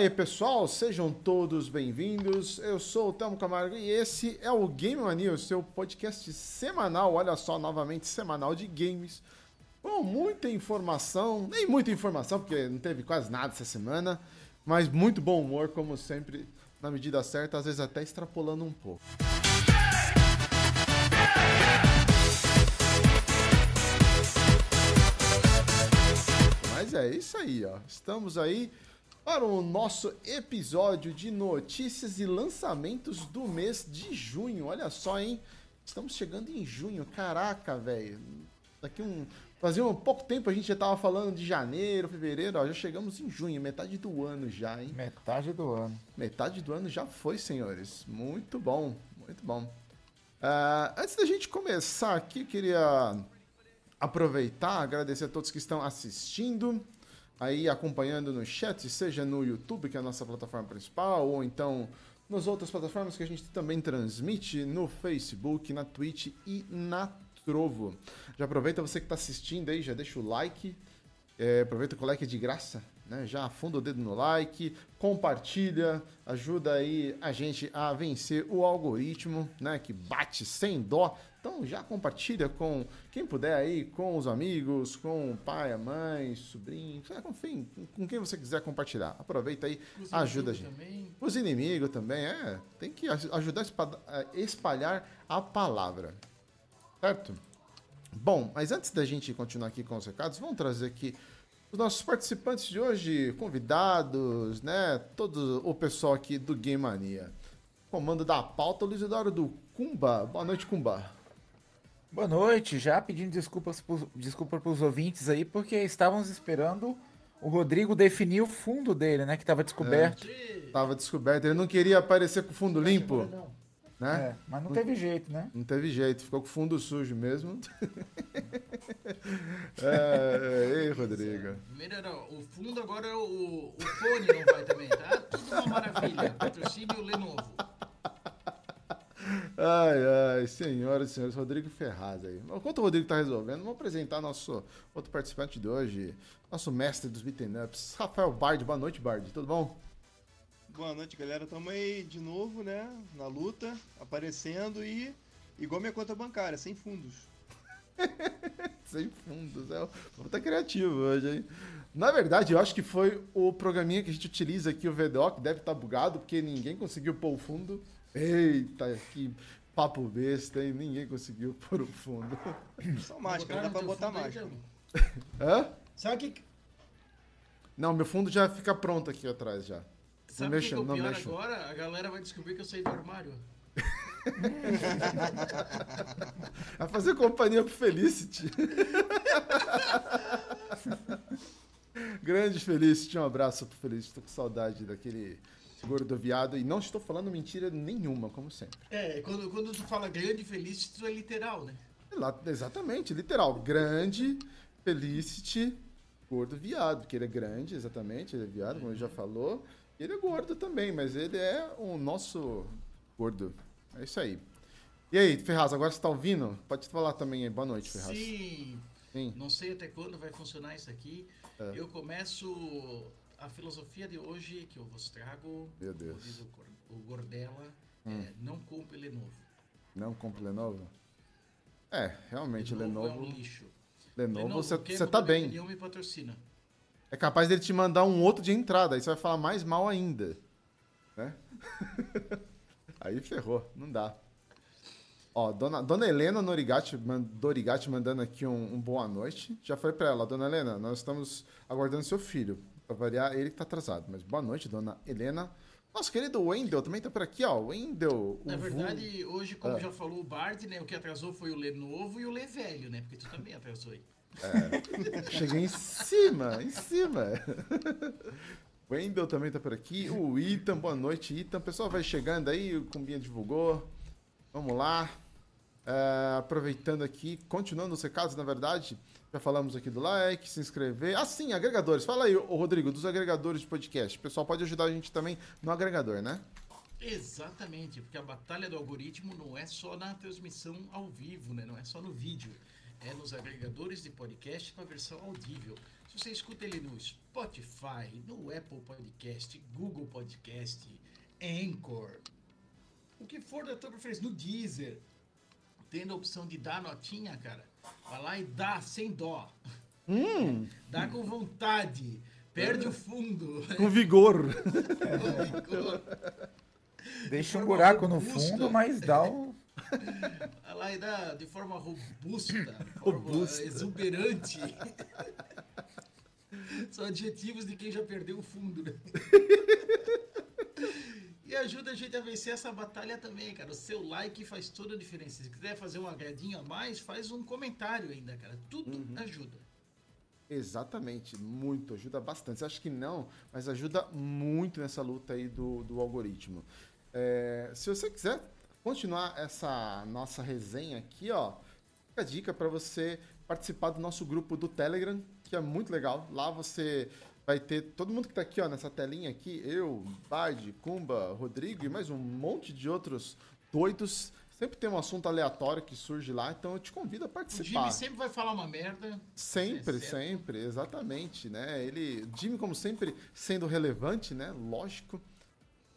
aí, pessoal, sejam todos bem-vindos. Eu sou o Telmo Camargo e esse é o Game Mania, o seu podcast semanal, olha só, novamente semanal de games. Com muita informação, nem muita informação, porque não teve quase nada essa semana, mas muito bom humor, como sempre, na medida certa, às vezes até extrapolando um pouco. Mas é isso aí, ó. Estamos aí para o nosso episódio de notícias e lançamentos do mês de junho. Olha só, hein? Estamos chegando em junho. Caraca, velho. Daqui um. Fazia um pouco tempo a gente já tava falando de janeiro, fevereiro, ó, já chegamos em junho, metade do ano já, hein? Metade do ano. Metade do ano já foi, senhores. Muito bom, muito bom. Uh, antes da gente começar aqui, queria aproveitar, agradecer a todos que estão assistindo, aí acompanhando no chat, seja no YouTube, que é a nossa plataforma principal, ou então nas outras plataformas que a gente também transmite, no Facebook, na Twitch e na Trovo. Já aproveita você que está assistindo aí, já deixa o like, é, aproveita que o like de graça, né? Já afunda o dedo no like, compartilha, ajuda aí a gente a vencer o algoritmo, né? Que bate sem dó. Então já compartilha com quem puder aí, com os amigos, com o pai, a mãe, sobrinho, enfim, com quem você quiser compartilhar. Aproveita aí, os ajuda a gente. Também. Os inimigos também, é. Tem que ajudar a espalhar a palavra. Certo? Bom, mas antes da gente continuar aqui com os recados, vamos trazer aqui os nossos participantes de hoje, convidados, né? Todo o pessoal aqui do Game Mania. Comando da pauta, Luiz Eduardo do Kumba. Boa noite, Kumba. Boa noite, já pedindo desculpas desculpa para os ouvintes aí, porque estávamos esperando o Rodrigo definir o fundo dele, né? Que estava descoberto. Estava é, descoberto, ele não queria aparecer com o fundo limpo. Não. Né? É, mas não teve jeito, né? Não teve jeito, ficou com fundo sujo mesmo. é, ei, Rodrigo. Melhorou. O fundo agora é o, o fone não vai também, tá? Tudo uma maravilha. Patrocínio Lenovo. Ai, ai, senhoras e senhores, Rodrigo Ferraz aí. Enquanto o Rodrigo tá resolvendo, vamos apresentar nosso outro participante de hoje, nosso mestre dos beaten ups, Rafael Bard. Boa noite, Bard. Tudo bom? Boa noite, galera. Tamo aí de novo, né? Na luta, aparecendo e igual minha conta bancária, sem fundos. sem fundos, é. Vamos tá criativo hoje, hein? Na verdade, eu acho que foi o programinha que a gente utiliza aqui, o VDOC, deve estar tá bugado, porque ninguém conseguiu pôr o fundo. Eita, que papo besta, hein? Ninguém conseguiu pôr o fundo. Só máscara, dá pra botar máscara. Hã? Sabe que. Não, meu fundo já fica pronto aqui atrás já. Sabe o que, que é o pior agora? A galera vai descobrir que eu saí do armário. vai fazer companhia pro Felicity. Grande Felicity, um abraço pro Felicity. Tô com saudade daquele gordo viado. E não estou falando mentira nenhuma, como sempre. É, quando, quando tu fala grande Felicity, tu é literal, né? Exatamente, literal. Grande Felicity, gordo viado, porque ele é grande, exatamente, ele é viado, como ele já falou. Ele é gordo também, mas ele é o nosso gordo. É isso aí. E aí, Ferraz, agora você está ouvindo? Pode falar também aí. Boa noite, Ferraz. Sim. Sim. Não sei até quando vai funcionar isso aqui. É. Eu começo a filosofia de hoje que eu vos trago. Meu Deus. Diz o, Gordela. Hum. É, não compre Lenovo. Não compre Lenovo? É, realmente, Lenovo. Lenovo é um lixo. Lenovo, Lenovo você, tá bem. me patrocina. É capaz dele te mandar um outro de entrada, aí você vai falar mais mal ainda. Né? aí ferrou, não dá. Ó, dona, dona Helena Norigati, Dorigati mandando aqui um, um boa noite. Já falei pra ela, dona Helena, nós estamos aguardando seu filho. Pra variar, ele que tá atrasado. Mas boa noite, dona Helena. Nosso querido Wendel também tá por aqui, ó. Wendel. Na verdade, hoje, como ah. já falou o Bart, né? O que atrasou foi o Lê novo e o Lê velho, né? Porque tu também atrasou aí. É, cheguei em cima, em cima. Wendel também tá por aqui. O Ethan, boa noite, Ethan. O pessoal vai chegando aí, o Cumbinha divulgou. Vamos lá. É, aproveitando aqui, continuando os recados, na verdade, já falamos aqui do like, se inscrever. Ah, sim, agregadores. Fala aí, Rodrigo, dos agregadores de podcast. Pessoal pode ajudar a gente também no agregador, né? Exatamente, porque a batalha do algoritmo não é só na transmissão ao vivo, né? Não é só no vídeo é nos agregadores de podcast com a versão audível. Se você escuta ele no Spotify, no Apple Podcast, Google Podcast, Anchor, o que for da tua preferência, no Deezer, tendo a opção de dar notinha, cara, vai lá e dá sem dó. Hum. Dá com vontade. Perde o fundo. Com vigor. Com vigor. Deixa um buraco no fundo, mas dá o. Vai lá e dá de forma robusta, forma Robusta. exuberante. São adjetivos de quem já perdeu o fundo, né? E ajuda a gente a vencer essa batalha também, cara. O seu like faz toda a diferença. Se quiser fazer um agradinho a mais, faz um comentário ainda, cara. Tudo Uhum. ajuda. Exatamente, muito, ajuda bastante. Acha que não, mas ajuda muito nessa luta aí do, do algoritmo. É, se você quiser continuar essa nossa resenha aqui, ó, fica a dica para você participar do nosso grupo do Telegram, que é muito legal. Lá você vai ter todo mundo que tá aqui, ó, nessa telinha aqui, eu, Bard, Kumba, Rodrigo e mais um monte de outros doidos. Sempre tem um assunto aleatório que surge lá, então eu te convido a O participar. Jimmy sempre vai falar uma merda. Sempre, É sempre, exatamente, né? Ele, Jimmy, como sempre, sendo relevante, né? Lógico.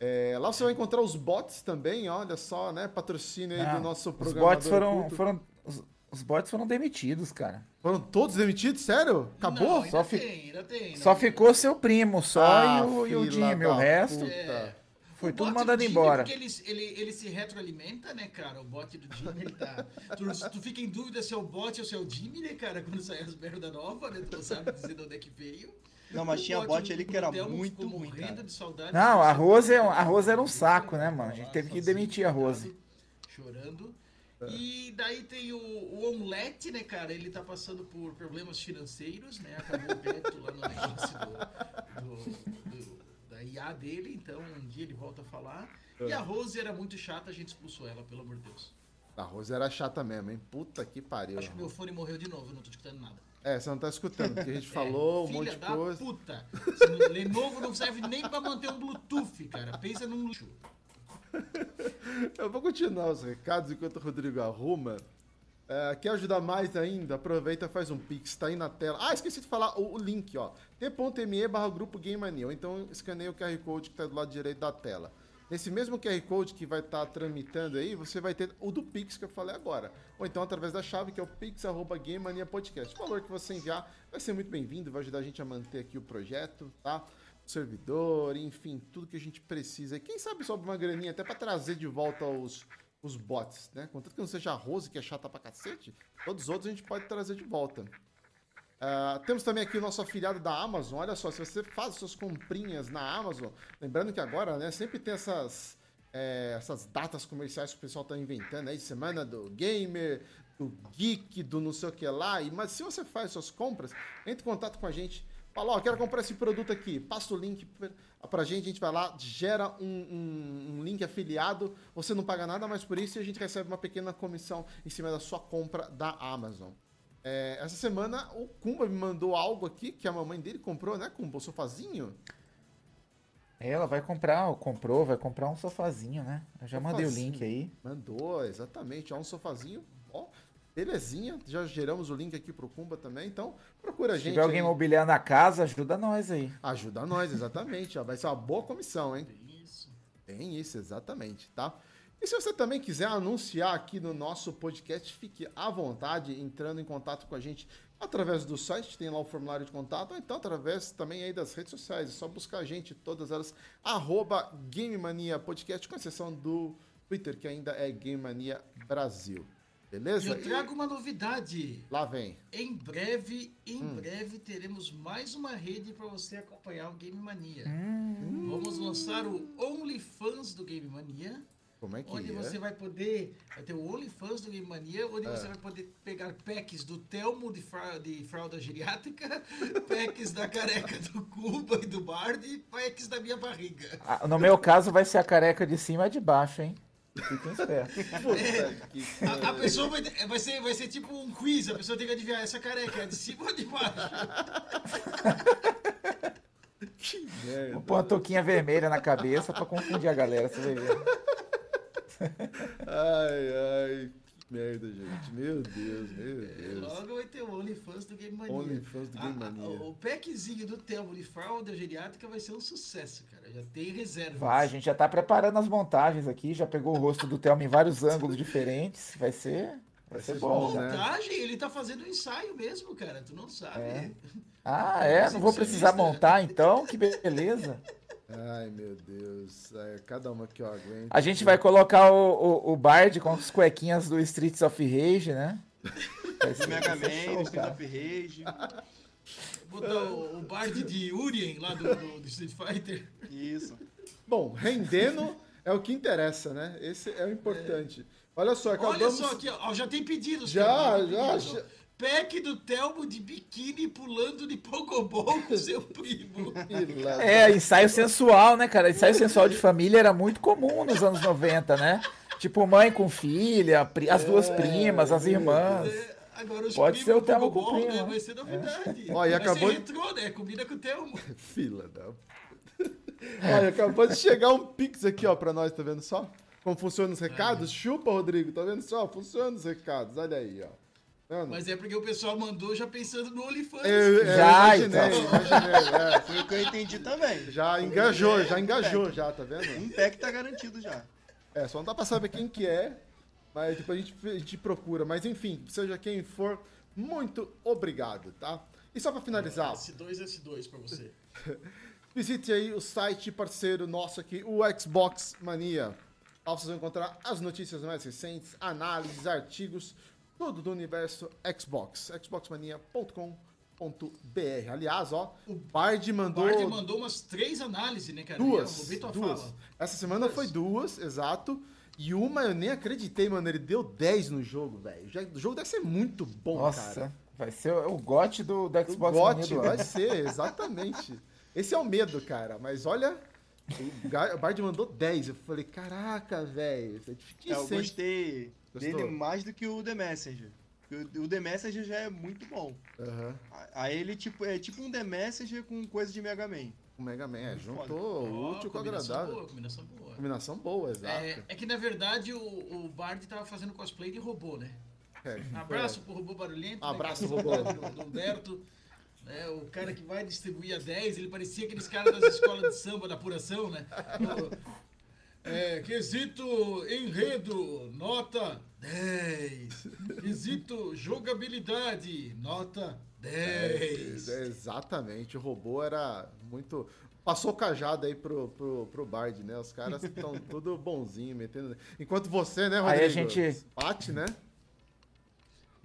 É, lá você vai encontrar os bots também, olha só, né? Patrocínio aí Ah, do nosso os programa. bots foram. foram os, os bots foram demitidos, cara. Foram todos demitidos? Sério? Acabou? Não, ainda Só fi- tem, ainda tem. Só não. ficou seu primo, só Ah, e o, e o Jimmy. O resto puta. É. foi O tudo mandado do Jimmy, embora. Porque ele, ele, ele se retroalimenta, né, cara? O bot do Jimmy, ele tá. Tu, tu fica em dúvida se é o bot ou se é o Jimmy, né, cara? Quando sai as merda nova, né? Tu não sabe dizer de onde é que veio. Não, mas O tinha bot ali que era muito ruim, morrendo cara. de saudade. Não, a Rose, é, a Rose era um saco, né, mano? A gente teve que demitir a Rose. Chorando. E daí tem o, o Omelete, né, cara? Ele tá passando por problemas financeiros, né? Acabou o veto lá no negócio do, do- do- da IA dele, então um dia ele volta a falar. E a Rose era muito chata, a gente expulsou ela, pelo amor de Deus. A Rose era chata mesmo, hein? Puta que pariu. Acho que meu fone morreu de novo, eu não tô escutando nada. É, você não tá escutando, porque a gente É, falou um filha monte de da coisa. puta. Esse Lenovo não serve nem pra manter um Bluetooth, cara. Pensa num luxo. Eu vou continuar os recados enquanto o Rodrigo arruma. É, quer ajudar mais ainda? Aproveita e faz um pix, tá aí na tela. Ah, esqueci de falar o, o link, ó. t.me barra grupo Game Mania. Então escaneia o QR Code que tá do lado direito da tela. Nesse mesmo QR Code que vai estar tramitando aí, você vai ter o do Pix que eu falei agora. Ou então através da chave que é o pix.gamemaniapodcast. O valor que você enviar vai ser muito bem-vindo, vai ajudar a gente a manter aqui o projeto, tá? Servidor, enfim, tudo que a gente precisa. E quem sabe sobra uma graninha até para trazer de volta os, os bots, né? Contanto que não seja a Rose, que é chata pra cacete, todos os outros a gente pode trazer de volta. Ah, temos também aqui o nosso afiliado da Amazon. Olha só, se você faz suas comprinhas na Amazon, lembrando que agora, né, sempre tem essas, é, essas datas comerciais que o pessoal tá inventando aí, semana do gamer, do geek, do não sei o que lá. E, mas se você faz suas compras, entre em contato com a gente. Fala, ó, quero comprar esse produto aqui. Passa o link pra gente, a gente vai lá, gera um, um- um link afiliado. Você não paga nada mais por isso e a gente recebe uma pequena comissão em cima da sua compra da Amazon. É, essa semana o Kumba me mandou algo aqui que a mamãe dele comprou, né, Kumba? O sofazinho? Ela vai comprar, ou comprou, vai comprar um sofazinho, né? Eu já mandei o Sofazinho. link aí. Mandou, exatamente. Ó, um sofazinho. Ó, belezinha. Já geramos o link aqui pro Kumba também. Então, procura a Se gente. tiver alguém aí. mobiliar na casa, ajuda nós aí. Ajuda nós, exatamente. ó. Vai ser uma boa comissão, hein? Isso. Tem isso, exatamente, tá? E se você também quiser anunciar aqui no nosso podcast, fique à vontade entrando em contato com a gente através do site, tem lá o formulário de contato, ou então através também aí das redes sociais. É só buscar a gente, todas elas, arroba Game Mania Podcast, com exceção do Twitter, que ainda é Game Mania Brasil. E Beleza? eu trago uma novidade. E lá vem. Em breve, em Hum. breve teremos mais uma rede para você acompanhar o Game Mania. Hum. Vamos lançar o OnlyFans do Game Mania, Como é que onde é? você vai poder, vai ter o OnlyFans do Game Mania, onde É. você vai poder pegar packs do Telmo de, fra, de fralda geriátrica, packs da careca do Cuba e do Bard e packs da minha barriga. Ah, No meu caso, vai ser a careca de cima e a de baixo, hein? Que A, a pessoa vai, vai, ser, vai ser tipo um quiz, a pessoa tem que adivinhar essa careca é de cima ou de baixo. que merda. Vou pôr uma touquinha vermelha na cabeça pra confundir a galera, você vai ver. Ai, ai, que merda, gente. Meu Deus, meu Deus. Logo vai ter o OnlyFans do Game Mania. OnlyFans do Game Ah, ah, Mania. O packzinho do Telmo de fralda geriátrica vai ser um sucesso, cara. Já tem reserva. Vai, a gente já tá preparando as montagens aqui, já pegou o rosto do Thelma em vários ângulos diferentes. Vai ser. Vai ser ser bom, né? né? Montagem, ele tá fazendo um ensaio mesmo, cara. Tu não sabe. É. Ah, é? Não vou precisar montar então? Que beleza. Ai, meu Deus. É, cada uma que eu aguento. A gente vai colocar o, o, o Bard com as cuequinhas do Streets of Rage, né? Do ser- Mega Man, do Street cara. of Rage. Botar o, o Bard de Urien lá do, do- do Street Fighter. Isso. Bom, rendendo é o que interessa, né? Esse é o importante. Olha só, acabamos... Olha só aqui, ó, já tem pedidos. Já, já, já. Pack do Telmo de biquíni pulando de pogobol com seu primo. É, ensaio sensual, né, cara? Ensaio sensual de família era muito comum nos anos 90, né? Tipo, mãe com filha, as duas primas, as irmãs. É, Agora os Pode ser o Telmo com primo, né? Vai ser novidade. Ó, e acabou retrô, né? Combina com o Telmo. Fila da... Olha, acabou de chegar um pix aqui, ó, pra nós, tá vendo só? Como funcionam os recados? Chupa, Rodrigo, tá vendo só? Funciona os recados, olha aí, ó. Vendo? Mas é porque o pessoal mandou já pensando no OnlyFans. Eu, eu Já, imaginei, então. imaginei, é. Foi o que eu entendi também. Já engajou, já engajou, já, tá vendo? Um pack tá garantido já. É, só não dá pra saber quem que é, mas depois a gente, a gente procura. Mas enfim, seja quem for, muito obrigado, tá? E só pra finalizar, S2, S2 pra você. visite aí o site parceiro nosso aqui, o Xbox Mania. Lá vocês vão encontrar as notícias mais recentes, análises, artigos, tudo do universo Xbox. xboxmania.com.br. Aliás, ó, o Bard O mandou Bard mandou umas três análises, né, cara? duas. Duas. fala. Essa semana foi duas, exato. E uma eu nem acreditei, mano. Ele deu 10 no jogo, velho. O jogo deve ser muito bom, Nossa, cara. vai ser o, o GOT do, do O Xbox Mania GOT do vai ser, exatamente. Esse é o medo, cara. Mas olha, o Bard mandou 10. Eu falei, caraca, velho. Isso é É, eu difícil, hein? gostei Gostou? dele mais do que o The Messenger. Porque O The Messenger já é muito bom. Aham. Aí ele tipo, é tipo um The Messenger com coisa de Mega Man. O Mega Man, é, juntou o útil com o agradável. Boa, combinação boa. Combinação boa, exato. É, é que na verdade o, o Bard tava fazendo cosplay de robô, né? É, Um abraço pro robô barulhento. Abraço, né, que é o robô. Do, do Humberto. Né, o cara que vai distribuir a 10, ele parecia aqueles caras das escolas de samba da apuração, né? É, quesito enredo, nota 10. Quesito jogabilidade, nota 10. É, exatamente, o robô era muito. Passou o cajado aí pro, pro, pro Bard, né? Os caras estão tudo bonzinho, metendo. Enquanto você, né, Rodrigo? Aí a gente- Bate, né?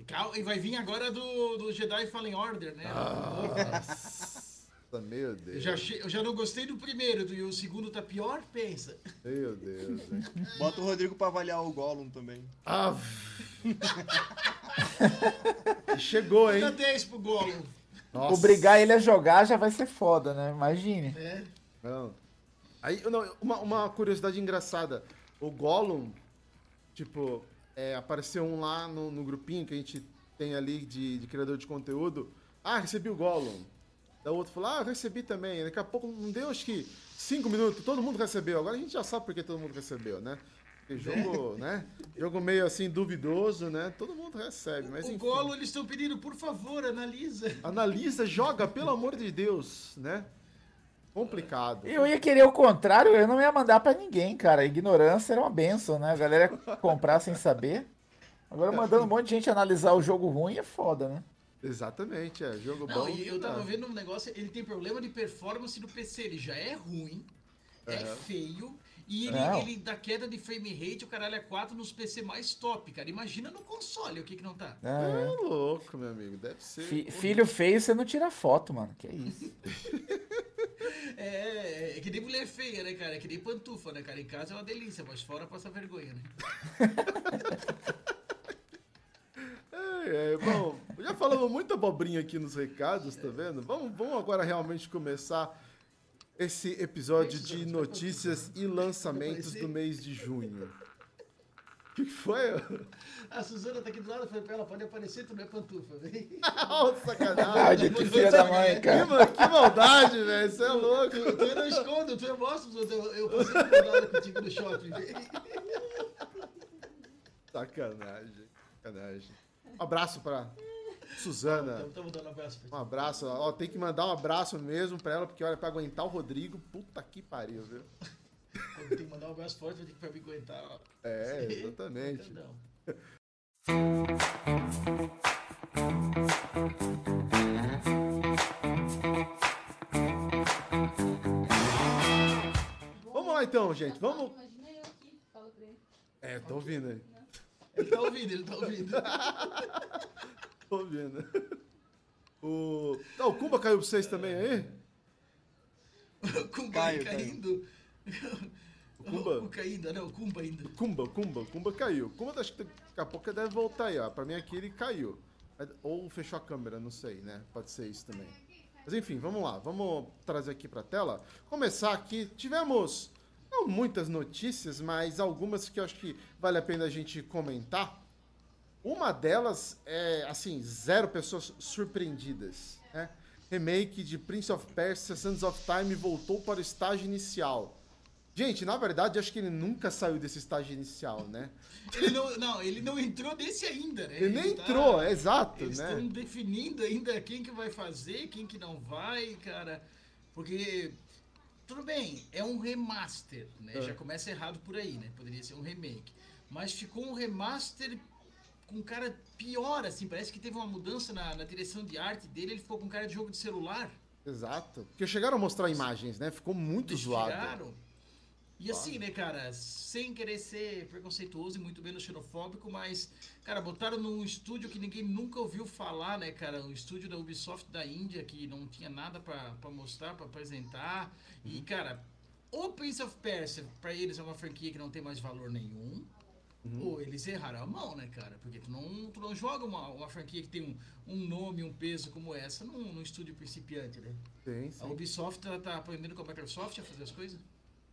E cal- E vai vir agora do, do Jedi Fallen Order, né? Nossa, meu Eu Deus. já, achei- eu já não gostei do primeiro, e o segundo tá pior, pensa. Meu Deus. hein? Bota o Rodrigo pra avaliar o Gollum também. Ah. Chegou, hein? Dá 10 pro Gollum. Nossa. Obrigar ele a jogar já vai ser foda, né? Imagine. É. Não. Aí, não, uma, uma curiosidade engraçada. O Gollum, tipo, é, apareceu um lá no, no grupinho que a gente tem ali de, de criador de conteúdo. Ah, recebi o Gollum. Da outro falou, ah, eu recebi também. Daqui a pouco, não deu acho que cinco minutos, todo mundo recebeu. Agora a gente já sabe porque todo mundo recebeu, né? Porque jogo, né? Jogo meio assim duvidoso, né? Todo mundo recebe, mas o enfim. Gollum, eles estão pedindo, por favor, analisa. Analisa, joga, pelo amor de Deus, né? Complicado. Eu ia querer o contrário, eu não ia mandar pra ninguém, cara. Ignorância era uma benção, né? A galera ia comprar sem saber. Agora mandando um monte de gente analisar o jogo ruim é foda, né? Exatamente, é. Jogo Não, bom. e eu tava é. vendo um negócio, ele tem problema de performance no PC, ele já é ruim, é feio, e ele, ele dá queda de frame rate, o caralho é 4 nos PC mais top, cara. Imagina no console o que que não tá. É, É louco, meu amigo. Deve ser. Fi- filho feio, você não tira foto, mano. Que isso. É, é que nem mulher feia, né, cara? É que nem pantufa, né, cara? Em casa é uma delícia, mas fora passa vergonha, né? É, é, bom, já falamos muita abobrinha aqui nos recados, tá vendo? Vamos, vamos agora realmente começar esse episódio de notícias e lançamentos do mês de junho. O que que foi? A Suzana tá aqui do lado, eu falei pra ela, pode aparecer, tu não é pantufa, vem. Nossa, sacanagem. Que filha da mãe, cara. que maldade, velho. Você é louco. Tu, tu não esconde, tu eu mostro, eu, eu passei por lado contigo no shopping, vem. Sacanagem. Sacanagem. Um abraço pra Suzana. Estamos dando um abraço pra Um abraço. Ó, tem que mandar um abraço mesmo pra ela, porque olha, pra aguentar o Rodrigo, puta que pariu, viu? Quando tem que mandar um abraço forte, vai ter que pra me aguentar. ó. É, exatamente. Vamos lá então, gente. Vamos. Imagina eu aqui, fala pra ele. É, tô ouvindo aí. Ele tá ouvindo, ele tá ouvindo. Tô ouvindo. O. Ah, o Kumba caiu pra vocês também aí? O Kumba Caio, caindo. O Kumba? O caindo, não, o Kumba ainda. Kumba, Kumba, Kumba caiu. Kumba acho que daqui a pouco deve voltar aí, ó. Pra mim aqui ele caiu. Ou fechou a câmera, não sei, né? Pode ser isso também. Mas enfim, vamos lá. Vamos trazer aqui pra tela. Começar aqui. Tivemos não muitas notícias, mas algumas que eu acho que vale a pena a gente comentar. Uma delas é, assim, zero pessoas surpreendidas, né? Remake de Prince of Persia Sands of Time voltou para o estágio inicial. Gente, na verdade, acho que ele nunca saiu desse estágio inicial, né? Ele não, não, ele não entrou nesse ainda, né? Ele nem tá- entrou, é exato, Eles né? estão definindo ainda quem que vai fazer, quem que não vai, cara. Porque, tudo bem, é um remaster, né? É. Já começa errado por aí, né? Poderia ser um remake. Mas ficou um remaster com cara pior, assim. Parece que teve uma mudança na, na direção de arte dele. Ele ficou com cara de jogo de celular. Exato. Porque chegaram a mostrar imagens, né? Ficou muito zoado. Desfiaram. E assim, né, cara, sem querer ser preconceituoso e muito menos xenofóbico, mas, cara, botaram num estúdio que ninguém nunca ouviu falar, né, cara? Um estúdio da Ubisoft da Índia que não tinha nada pra mostrar, pra apresentar. E, cara, o Prince of Persia, pra eles é uma franquia que não tem mais valor nenhum. Ou eles erraram a mão, né, cara? Porque tu não, tu não joga uma, uma franquia que tem um, um nome, um peso como essa num, num estúdio principiante, né? Sim, A sim. Ubisoft tá, tá aprendendo com a Microsoft a fazer as coisas?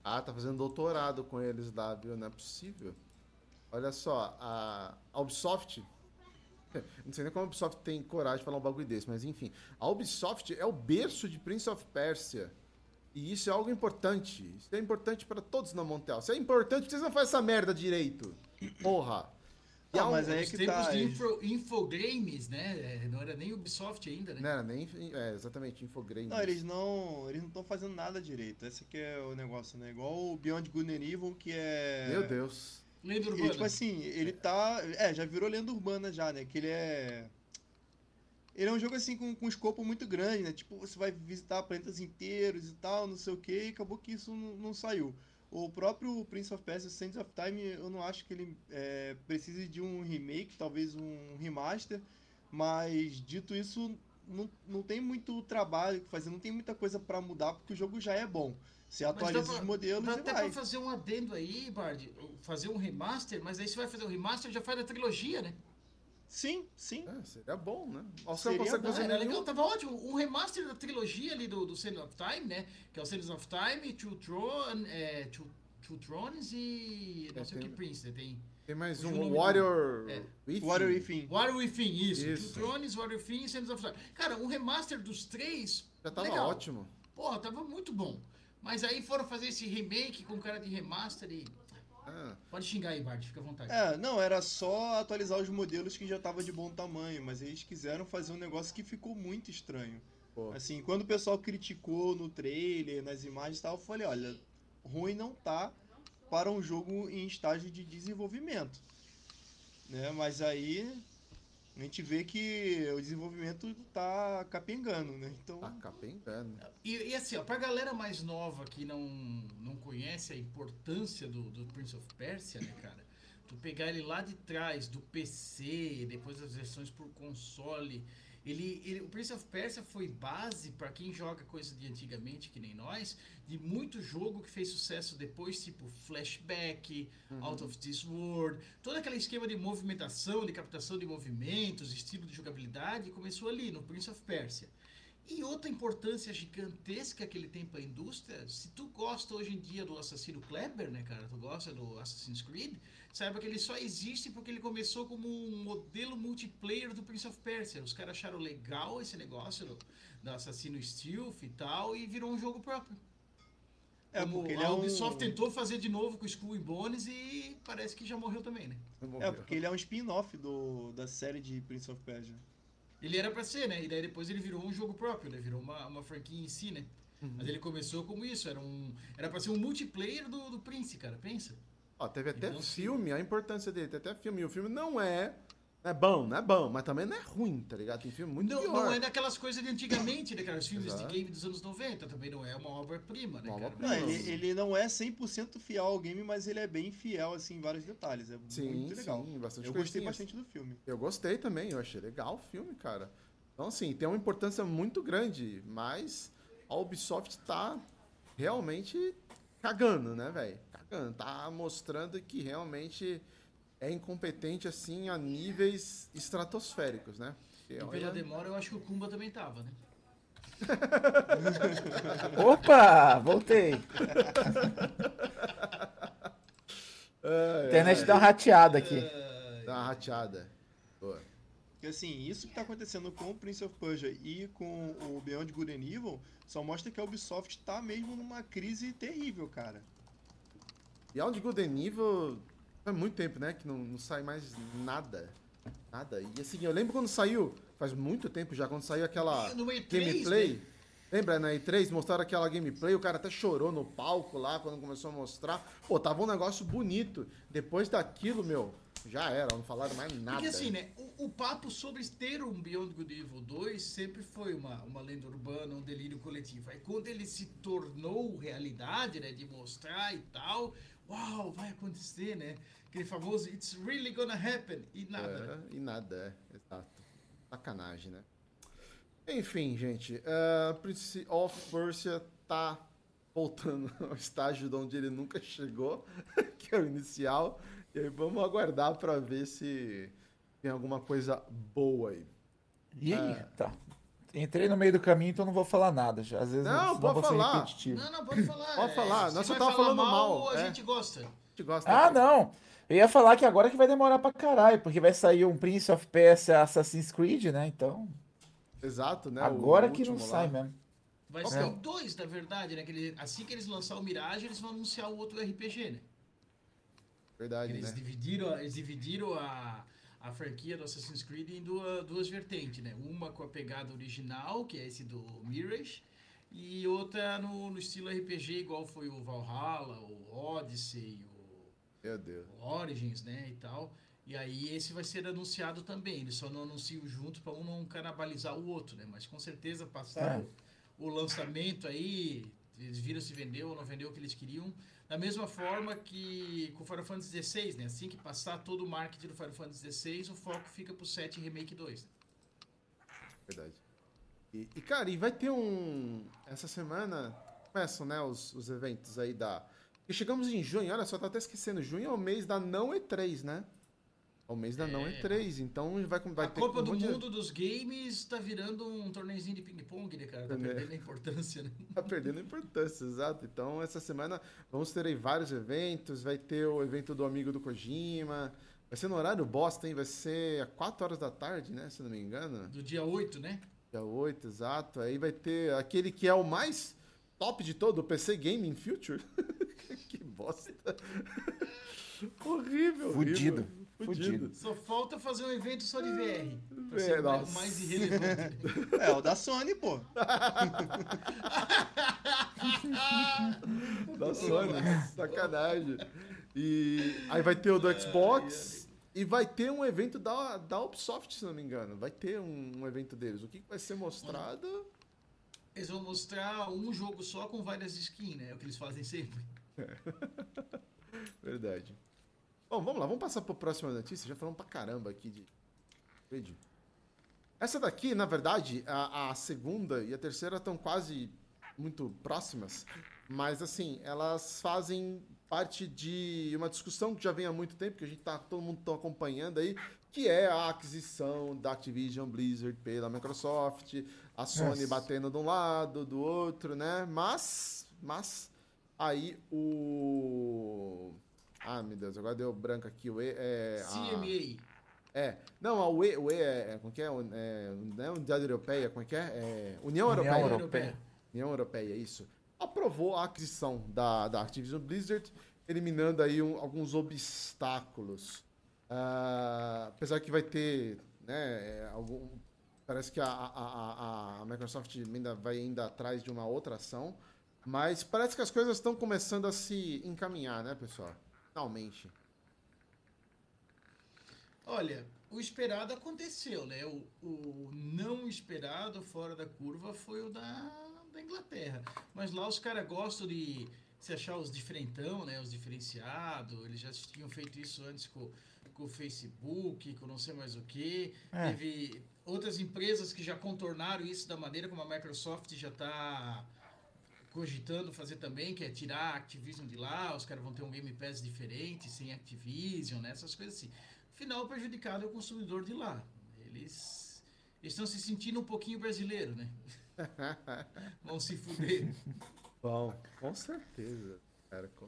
Ah, tá fazendo doutorado com eles lá, viu? Não é possível. Olha só, a, a Ubisoft. Não sei nem como a Ubisoft tem coragem de falar um bagulho desse, mas enfim. A Ubisoft é o berço de Prince of Persia. E isso é algo importante. Isso é importante para todos na Montel. Isso é importante, vocês não fazem essa merda direito. Porra. E Não, um- mas aí é Os que tempos tá. de info, Infogames, né? É, Não era nem Ubisoft ainda, né? Não era nem. É, exatamente, Infogrames. Não, eles não. Eles não estão fazendo nada direito. Esse que é o negócio, né? Igual o Beyond Good and Evil, que é. Meu Deus. Lenda E, Urbana. tipo assim, ele tá. É, já virou lenda urbana já, né? Que ele é. Ele é um jogo assim com, com um escopo muito grande, né? Tipo, você vai visitar planetas inteiros e tal, não sei o que, e acabou que isso não, não saiu. O próprio Prince of Persia Sands of Time, eu não acho que ele é, precise de um remake, talvez um remaster, mas dito isso, não, não tem muito trabalho que fazer, não tem muita coisa pra mudar, porque o jogo já é bom. Você atualiza pra- os modelos Dá e até vai. pra fazer um adendo aí, Bard. Fazer um remaster, mas aí você vai fazer o remaster já faz da trilogia, né? Sim, sim. É, seria bom, né? Não Seria consegue bom, fazer Ah, era nenhum. legal, tava ótimo. Um remaster da trilogia ali do, do Sands of Time, né? Que é o Sands of Time, Two, Throne, é, Two, Two Thrones e. Não É, sei o tem- que Prince, né? Tem. Tem mais o um Warrior. É. Within. Warrior Within. Warrior Within, isso. Isso. Two Thrones, Warrior Within e Sands of Time. Cara, um remaster dos três. Já tava legal. ótimo. Porra, tava muito bom. Mas aí foram fazer esse remake com cara de remaster e. Ah, Pode xingar aí, Bard, fica à vontade. É, não, era só atualizar os modelos que já tava de bom tamanho, mas eles quiseram fazer um negócio que ficou muito estranho. pô. Assim, quando o pessoal criticou no trailer, nas imagens e tal, eu falei, olha, ruim não tá para um jogo em estágio de desenvolvimento. Né? Mas aí a gente vê que o desenvolvimento tá capengando, né? Então, Tá capengando. E, e assim, ó, pra galera mais nova que não, não conhece a importância do, do Prince of Persia, né, cara? Tu pegar ele lá de trás, do PC, depois das versões por console. Ele, ele- o Prince of Persia foi base pra quem joga coisa de antigamente, que nem nós, de muito jogo que fez sucesso depois, tipo Flashback, Out of This World, todo aquele esquema de movimentação, de captação de movimentos, estilo de jogabilidade, começou ali no Prince of Persia. E outra importância gigantesca que ele tem para a indústria, se tu gosta hoje em dia do assassino Kleber, né, cara, tu gosta do Assassin's Creed, saiba que ele só existe porque ele começou como um modelo multiplayer do Prince of Persia. Os caras acharam legal esse negócio do, do assassino stealth e tal e virou um jogo próprio. É, Como porque ele a é um... Ubisoft tentou fazer de novo com o Skull and Bones e parece que já morreu também, né? É, porque ele é um spin-off do... da série de Prince of Persia. Ele era pra ser, né? E daí depois ele virou um jogo próprio, né? Virou uma, uma franquia em si, né? Mas ele começou como isso, era um. Era pra ser um multiplayer do, do Prince, cara, pensa. Ó, teve até Então, filme, a importância dele, tem até filme. E o filme não é. Não é bom, não é bom, mas também não é ruim, tá ligado? Tem filme muito Não, pior. não é daquelas coisas de antigamente, né, cara? Os filmes Exato. de game dos anos 90 também não é uma obra-prima, né, Uma cara? obra-prima. Não, Não. ele, ele não é 100% fiel ao game, mas ele é bem fiel, assim, em vários detalhes. É Sim, muito legal. sim, bastante Eu gostei bastante do filme. Eu gostei também, eu achei legal o filme, cara. Então, assim, tem uma importância muito grande, mas a Ubisoft tá realmente cagando, né, velho? Cagando. Tá mostrando que realmente é incompetente, assim, a níveis estratosféricos, né? Porque, E olha, pela demora, eu acho que o Kumba também tava, né? Opa, voltei. é, A internet dá uma rateada aqui. dá uma rateada. Boa. Porque, assim, isso que tá acontecendo com o Prince of Persia e com o Beyond Good and Evil só mostra que a Ubisoft tá mesmo numa crise terrível, cara. E Beyond Good and Evil faz muito tempo, né? Que não, não sai mais nada. Nada. E assim, eu lembro quando saiu, faz muito tempo já, quando saiu aquela No E3, gameplay. né? Lembra, na E3 mostraram aquela gameplay, o cara até chorou no palco lá quando começou a mostrar. Pô, tava um negócio bonito. Depois daquilo, meu, já era, não falaram mais nada. Porque assim, né? O, o papo sobre ter um Beyond Good Evil 2 sempre foi uma, uma lenda urbana, um delírio coletivo. Aí quando ele se tornou realidade, né? De mostrar e tal, uau, vai acontecer, né? Aquele famoso It's really gonna happen. E nada. É, e nada, é, exato. Sacanagem, né? Enfim, gente, uh, Prince of Persia tá voltando ao estágio de onde ele nunca chegou, que é o inicial. E aí vamos aguardar pra ver se tem alguma coisa boa aí. E aí, tá. Entrei no meio do caminho, então não vou falar nada. Já. Às vezes Não, senão pode falar. Não, não, pode falar. Pode falar, se nós só tava falar falando mal, A é. gente gosta. A gente gosta. Ah, não! Eu ia falar que agora que vai demorar pra caralho, porque vai sair um Prince of Persia Assassin's Creed, né? Então, Exato, né? o agora que não último sai lá. mesmo. Vai É. ser dois, na verdade, né? Que ele- assim que eles lançar o Mirage, eles vão anunciar o outro RPG, né? Verdade, Eles né? dividiram, eles dividiram a, a franquia do Assassin's Creed em duas, duas vertentes, né? Uma com a pegada original, que é esse do Mirage, e outra no, no estilo RPG, igual foi o Valhalla, o Odyssey, o, Meu Deus. o Origins, né? E tal. E aí esse vai ser anunciado também. Eles só não anunciam junto para um não canibalizar o outro, né? Mas com certeza passaram o lançamento aí, eles viram se vendeu ou não vendeu o que eles queriam. Da mesma forma que com o Final Fantasy XVI, né? Assim que passar todo o marketing do Final Fantasy XVI, o foco fica pro 7 Remake 2. Verdade. E, e, cara, e vai ter um. Essa semana começam, né, os, os eventos aí da. E chegamos em junho, olha só, tá até esquecendo. Junho é o mês da não E3, né? É o mês da não É. E3. Então vai, vai a ter Copa um do monte de- Mundo dos Games tá virando um torneizinho de ping-pong, né, cara? Tá É, perdendo a importância, né? Tá perdendo importância, exato. Então, essa semana vamos ter aí vários eventos. Vai ter o evento do amigo do Kojima. Vai ser no horário bosta, hein? Vai ser às 4 horas da tarde, né? Se eu não me engano. Do dia 8, né? Dia 8, exato. Aí vai ter aquele que é o mais top de todo, o PC Gaming Future. que bosta. horrível, Fudido. horrível. Fudido. Só falta fazer um evento só de VR. Pra É, ser o mais- nossa. mais irrelevante. É, o da Sony, pô. Da Sony, sacanagem. E aí vai ter o do Xbox e vai ter um evento da, da Ubisoft, se não me engano. Vai ter um, um evento deles. O que que vai ser mostrado? Eles vão mostrar um jogo só com várias skins, né? É o que eles fazem sempre. Verdade. Bom, vamos lá, vamos passar para a próxima notícia. Já falamos pra caramba aqui de vídeo. Essa daqui, na verdade, a, a segunda e a terceira estão quase muito próximas, mas assim, elas fazem parte de uma discussão que já vem há muito tempo, que a gente tá, todo mundo tá acompanhando aí, que é a aquisição da Activision Blizzard pela Microsoft, a Sony Nossa. batendo de um lado, do outro, né? Mas, mas aí o ah, meu Deus, agora deu branco aqui. O E é. a- CMA. É. Não, a UE, UE é. é como que é? é não é Unidade Europeia, como é que é? é União União Europeia. Europeia. União Europeia, isso. aprovou a aquisição da, da Activision Blizzard, eliminando aí um- alguns obstáculos. Ah, apesar que vai ter, né, é, algum, parece que a, a, a, a Microsoft ainda vai ainda atrás de uma outra ação, mas parece que as coisas estão começando a se encaminhar, né, pessoal? Finalmente. Olha, o esperado aconteceu, né? O, o não esperado fora da curva foi o da, da Inglaterra. Mas lá os caras gostam de se achar os diferentão, né? Os diferenciados. Eles já tinham feito isso antes com, com o Facebook, com não sei mais o que. É. Teve outras empresas que já contornaram isso da maneira como a Microsoft já está cogitando fazer também, que é tirar a Activision de lá, os caras vão ter um Game Pass diferente, sem Activision, né? Essas coisas assim. Final, o prejudicado é o consumidor de lá. Eles estão se sentindo um pouquinho brasileiro, né? Vão se fuder. Bom, com certeza. Cara, com...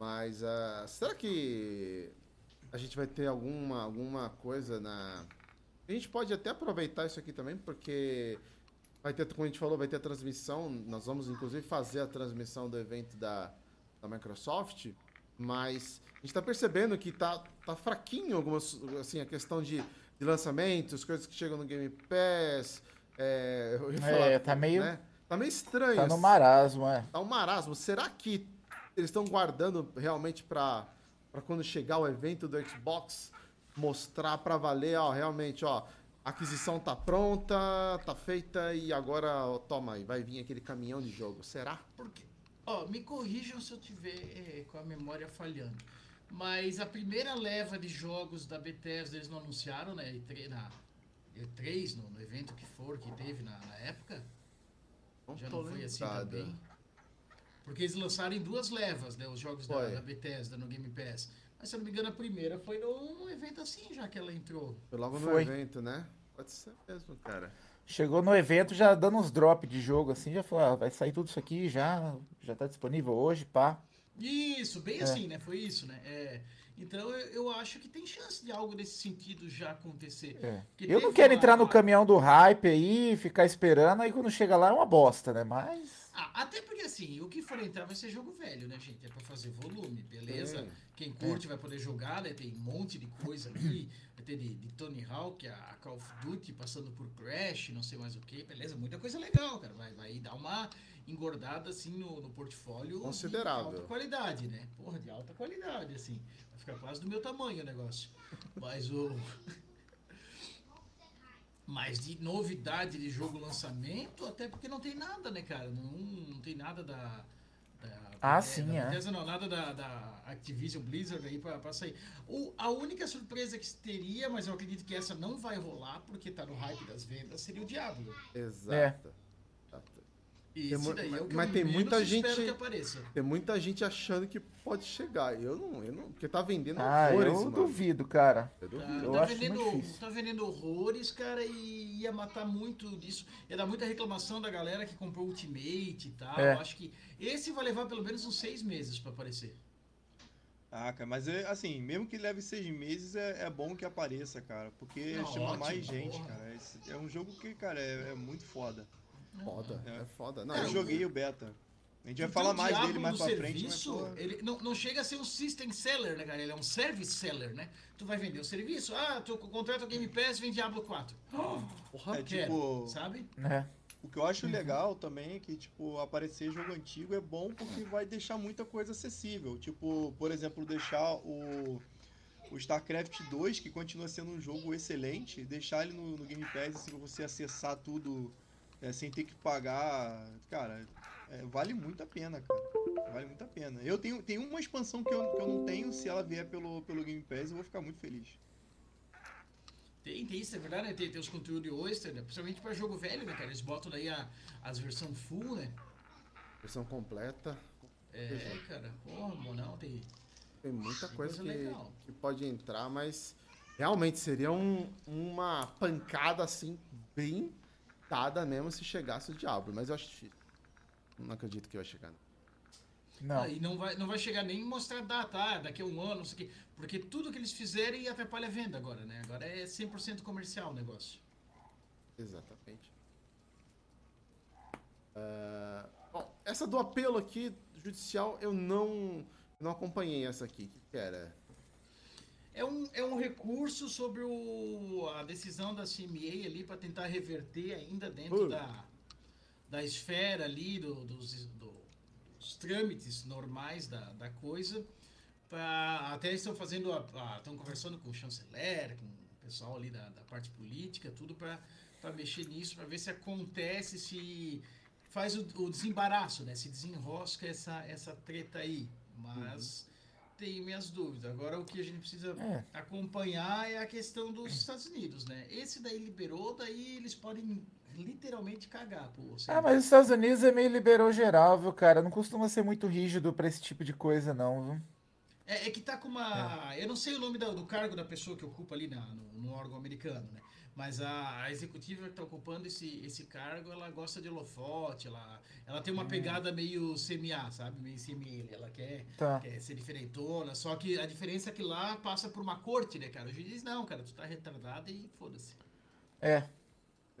Mas ah, será que a gente vai ter alguma, alguma coisa na. A gente pode até aproveitar isso aqui também, porque vai ter, como a gente falou, vai ter a transmissão. Nós vamos inclusive fazer a transmissão do evento da, da Microsoft, mas a gente está percebendo que tá, tá fraquinho algumas, assim, a questão de, de lançamentos, coisas que chegam no Game Pass. É, ia É, tá meio- né? Tá meio estranho. Tá no marasmo, é. Tá um marasmo. Será que eles estão guardando realmente para quando chegar o evento do Xbox mostrar para valer, ó, realmente, ó, a aquisição tá pronta, tá feita e agora, ó, toma aí, vai vir aquele caminhão de jogo. Será? Porque, ó, me corrijam se eu tiver é, com a memória falhando. Mas a primeira leva de jogos da Bethesda eles não anunciaram, né? E3, na E3, no, no evento que for, que teve na, na época. Não Já não foi assim também. Porque eles lançaram em duas levas, né? Os jogos da, da Bethesda no Game Pass. Mas se eu não me engano, a primeira foi num, evento assim, já que ela entrou. Foi logo no Foi. evento, né? Pode ser mesmo, cara. Chegou no evento já dando uns drop de jogo, assim, já falou, ah, vai sair tudo isso aqui já, já tá disponível hoje, pá. Isso, bem É. assim, né? Foi isso, né? É, então eu, eu acho que tem chance de algo desse sentido já acontecer. É. Eu não quero uma- entrar no caminhão do hype aí, ficar esperando, aí quando chega lá é uma bosta, né? Mas. Ah, até porque assim, o que for entrar vai ser jogo velho, né, gente? É pra fazer volume, beleza? Sim. Quem curte vai poder jogar, né? Tem um monte de coisa ali. Vai ter de, de Tony Hawk, a a Call of Duty, passando por Crash, não sei mais o que, beleza? Muita coisa legal, cara. Vai, vai dar uma engordada assim no, no portfólio. de Considerável. alta qualidade, né? Porra, de alta qualidade, assim. Vai ficar quase do meu tamanho o negócio. Mas o. Mas de novidade de jogo lançamento, até porque não tem nada, né, cara? Não, não tem nada da. da Ah, da- sim, da é. Bethesda, não, nada da, da Activision Blizzard aí pra, pra sair. O, a única surpresa que teria, mas eu acredito que essa não vai rolar, porque tá no hype das vendas, seria o Diablo. Exato. É. E Tem daí é o que mas eu tem muita espero gente- que apareça. Tem muita gente achando que pode chegar. Eu não, eu não. Porque tá vendendo Ah, horrores, eu mano. duvido, cara. Eu Tá, duvido. Eu tá acho vendendo, tá vendendo horrores, cara, e ia matar muito disso. Ia dar muita reclamação da galera que comprou Ultimate e tal. É. Eu Acho que esse vai levar pelo menos uns seis meses pra aparecer. Ah, cara, mas é, assim, mesmo que leve seis meses, é, é bom que apareça, cara. Porque Não, chama ótimo, mais gente, porra. cara. Esse- É um jogo que, cara, é, é muito foda. Foda, É. é foda. Não, É, eu joguei o beta. A gente vai Então, falar mais dele mais pra frente, mas, serviço, ele não, não chega a ser um system seller, né, cara? Ele é um service seller, né? Tu vai vender o serviço, ah, tu contrata o Game Pass, vem Diablo 4. Porra, é tipo, sabe? né? o que eu acho legal também é que, tipo, aparecer jogo antigo é bom porque vai deixar muita coisa acessível. Tipo, por exemplo, deixar o, o StarCraft 2, que continua sendo um jogo excelente, deixar ele no, no Game Pass, assim, pra você acessar tudo é, sem ter que pagar. Cara, é, vale muito a pena, cara. Vale muito a pena. Eu tenho, tenho uma expansão que eu, que eu não tenho, se ela vier pelo, pelo Game Pass, eu vou ficar muito feliz. Tem, tem isso, é verdade, né? Tem, tem os conteúdos de Oyster, né? Principalmente pra jogo velho, né, cara? Eles botam daí a, as versões full, né? versão completa. É, cara, porra, não, tem. Tem muita Tem coisa, coisa que, legal. que pode entrar, mas realmente seria um- uma pancada assim, bem dada mesmo se chegasse o Diablo. Mas eu acho difícil. Não acredito que vai chegar. não. Não. Ah, e não vai, não vai chegar nem mostrar data, ah, daqui a um ano, não sei o quê. Porque tudo que eles fizerem atrapalha a venda agora, né? Agora é 100% comercial o negócio. Exatamente. Ah, bom, essa do apelo aqui judicial eu não, não acompanhei essa aqui. O que, que era? É um, é um recurso sobre o, a decisão da CMA ali para tentar reverter ainda dentro Uh. da, da esfera ali do- dos, do- dos trâmites normais da, da coisa. Pra, até estão fazendo, estão conversando com o chanceler, com o pessoal ali da, da parte política, tudo para mexer nisso, para ver se acontece, se faz o, o desembaraço, né? Se desenrosca essa, essa treta aí. Mas tenho minhas dúvidas. Agora o que a gente precisa É. acompanhar é a questão dos Estados Unidos, né? Esse daí liberou, daí eles podem literalmente cagar, pô. Ah, mas os Estados Unidos é meio liberou geral, viu, cara? Não costuma ser muito rígido pra esse tipo de coisa, não, viu? É, é que tá com uma. Eu não sei o nome da- do cargo da pessoa que ocupa ali na- no, no órgão americano, né? Mas a, a executiva que tá ocupando esse, esse cargo, ela gosta de holofote, ela, ela tem uma pegada meio CMA, sabe? Meio CML. Ela quer, Tá. quer ser diferentona, só que a diferença é que lá passa por uma corte, né, cara? O juiz diz, não, cara, tu tá retardado e foda-se. É.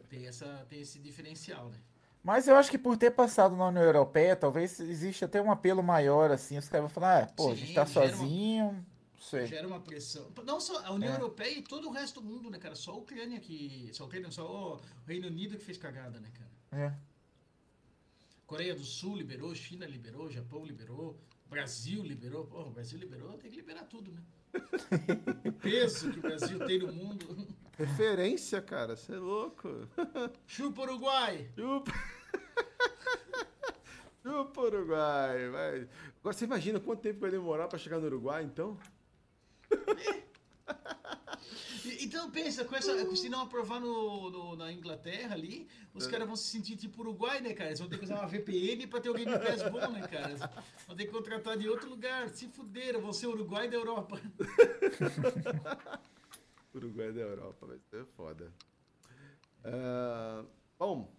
Tem, essa, tem esse diferencial, né? Mas eu acho que por ter passado na União Europeia, talvez existe até um apelo maior, assim. Os caras vão falar, ah, pô, a gente Sim, tá sozinho. Sei. Gera uma pressão. Não só a União É. Europeia e todo o resto do mundo, né, cara? Só a Ucrânia que. Só a Ucrânia, só o Reino Unido que fez cagada, né, cara? É. Coreia do Sul liberou, China liberou, Japão liberou, Brasil liberou. Pô, o Brasil liberou, tem que liberar tudo, né? o peso que o Brasil tem no mundo. Referência, cara, você é louco. Chupa Uruguai! Chupa. Chupa, Uruguai. Vai. Agora você imagina quanto tempo vai demorar pra chegar no Uruguai, então? Então pensa, com essa, se não aprovar no, no- na Inglaterra ali, os caras vão se sentir tipo Uruguai, né, cara? Eles vão ter que usar uma VPN pra ter o Game Pass bom, né, cara? Vão ter que contratar de outro lugar. Se fuderam, vão ser Uruguai da Europa. Uruguai da Europa, vai ser foda. Ah, bom,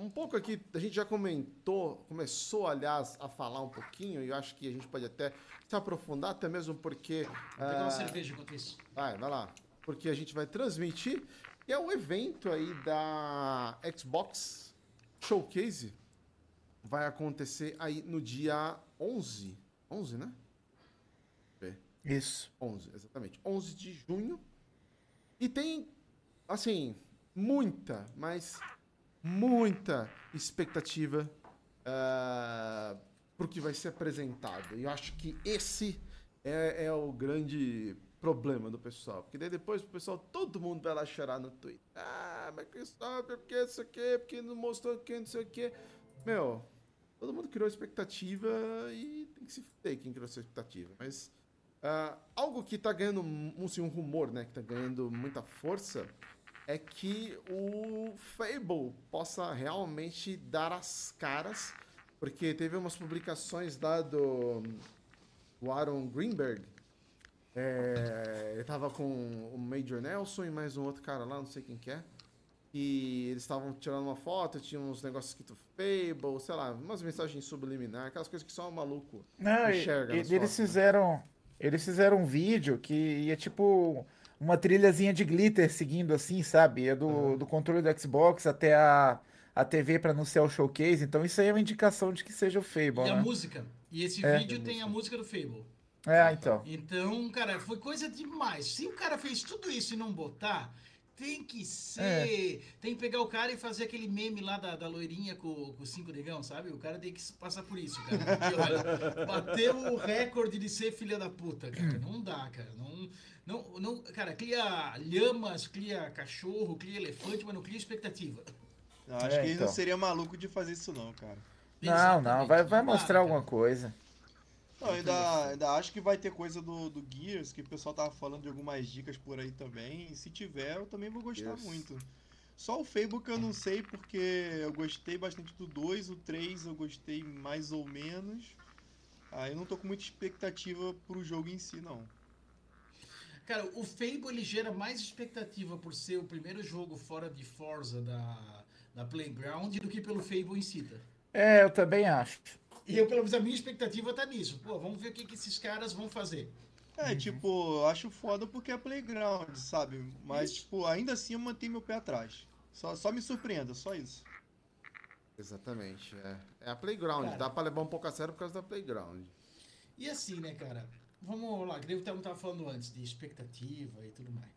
um pouco aqui, a gente já comentou, começou, aliás, a falar um pouquinho, e eu acho que a gente pode até se aprofundar, até mesmo porque. Vou pegar uma ah, cerveja enquanto isso. Vai, vai lá. Porque a gente vai transmitir, que é o evento aí da Xbox Showcase. Vai acontecer aí no dia 11. 11, né? Isso. 11, exatamente. 11 de junho. E tem, assim, muita, mas muita expectativa uh, pro que vai ser apresentado. E eu acho que esse é, é o grande problema do pessoal. Porque daí depois o pessoal, todo mundo vai lá chorar no Twitter. Ah, Microsoft, porque isso aqui, porque não mostrou que não sei o que. Meu, todo mundo criou expectativa e tem que se fuder quem criou essa expectativa. Mas ah, algo que tá ganhando, um, assim, um rumor, né, que tá ganhando muita força, é que o Fable possa realmente dar as caras, porque teve umas publicações lá do, do Aaron Greenberg, é, ele tava com o Major Nelson e mais um outro cara lá, não sei quem que é. E eles estavam tirando uma foto, tinha uns negócios escrito Fable, sei lá, umas mensagens subliminar, aquelas coisas que só um maluco Não, e- enxerga. e- nas eles fotos, né? fizeram. Eles fizeram um vídeo que ia tipo uma trilhazinha de glitter seguindo assim, sabe? Ia do, do controle do Xbox até a, a TV para anunciar o showcase. Então isso aí é uma indicação de que seja o Fable, E a né? música. E esse É. vídeo tem a música do Fable. É, então. Então, cara, foi coisa demais. Se o cara fez tudo isso e não botar, tem que ser. É. Tem que pegar o cara e fazer aquele meme lá da, da loirinha com, com o cinco negão, sabe? O cara tem que passar por isso, cara. Porque, olha, bateu o recorde de ser filha da puta, cara. Não dá, cara. Não, não, não, cara, cria lhamas, cria cachorro, cria elefante, mas não cria expectativa. Eu acho É, que ele então. não seria maluco de fazer isso não, cara. Não, não, vai, vai. Não mostrar alguma coisa. Não, ainda, ainda acho que vai ter coisa do, do Gears, que o pessoal tava falando de algumas dicas por aí também. E se tiver, eu também vou gostar Yes. muito. Só o que eu não sei, porque eu gostei bastante do 2, o 3 eu gostei mais ou menos. Aí eu não tô com muita expectativa pro jogo em si, não. Cara, o Fable ele gera mais expectativa por ser o primeiro jogo fora de Forza da, da Playground do que pelo Fable em si, tá? É, eu também acho. E eu, pelo menos, a minha expectativa tá nisso. Pô, vamos ver o que, que esses caras vão fazer. É, tipo, eu acho foda porque é Playground, sabe? Mas, Isso. tipo, ainda assim eu mantenho meu pé atrás. Só, só me surpreenda, só isso. Exatamente. É, é a Playground. Cara. Dá pra levar um pouco a sério por causa da Playground. E assim, né, cara? Vamos lá, que nem eu tava falando antes de expectativa e tudo mais.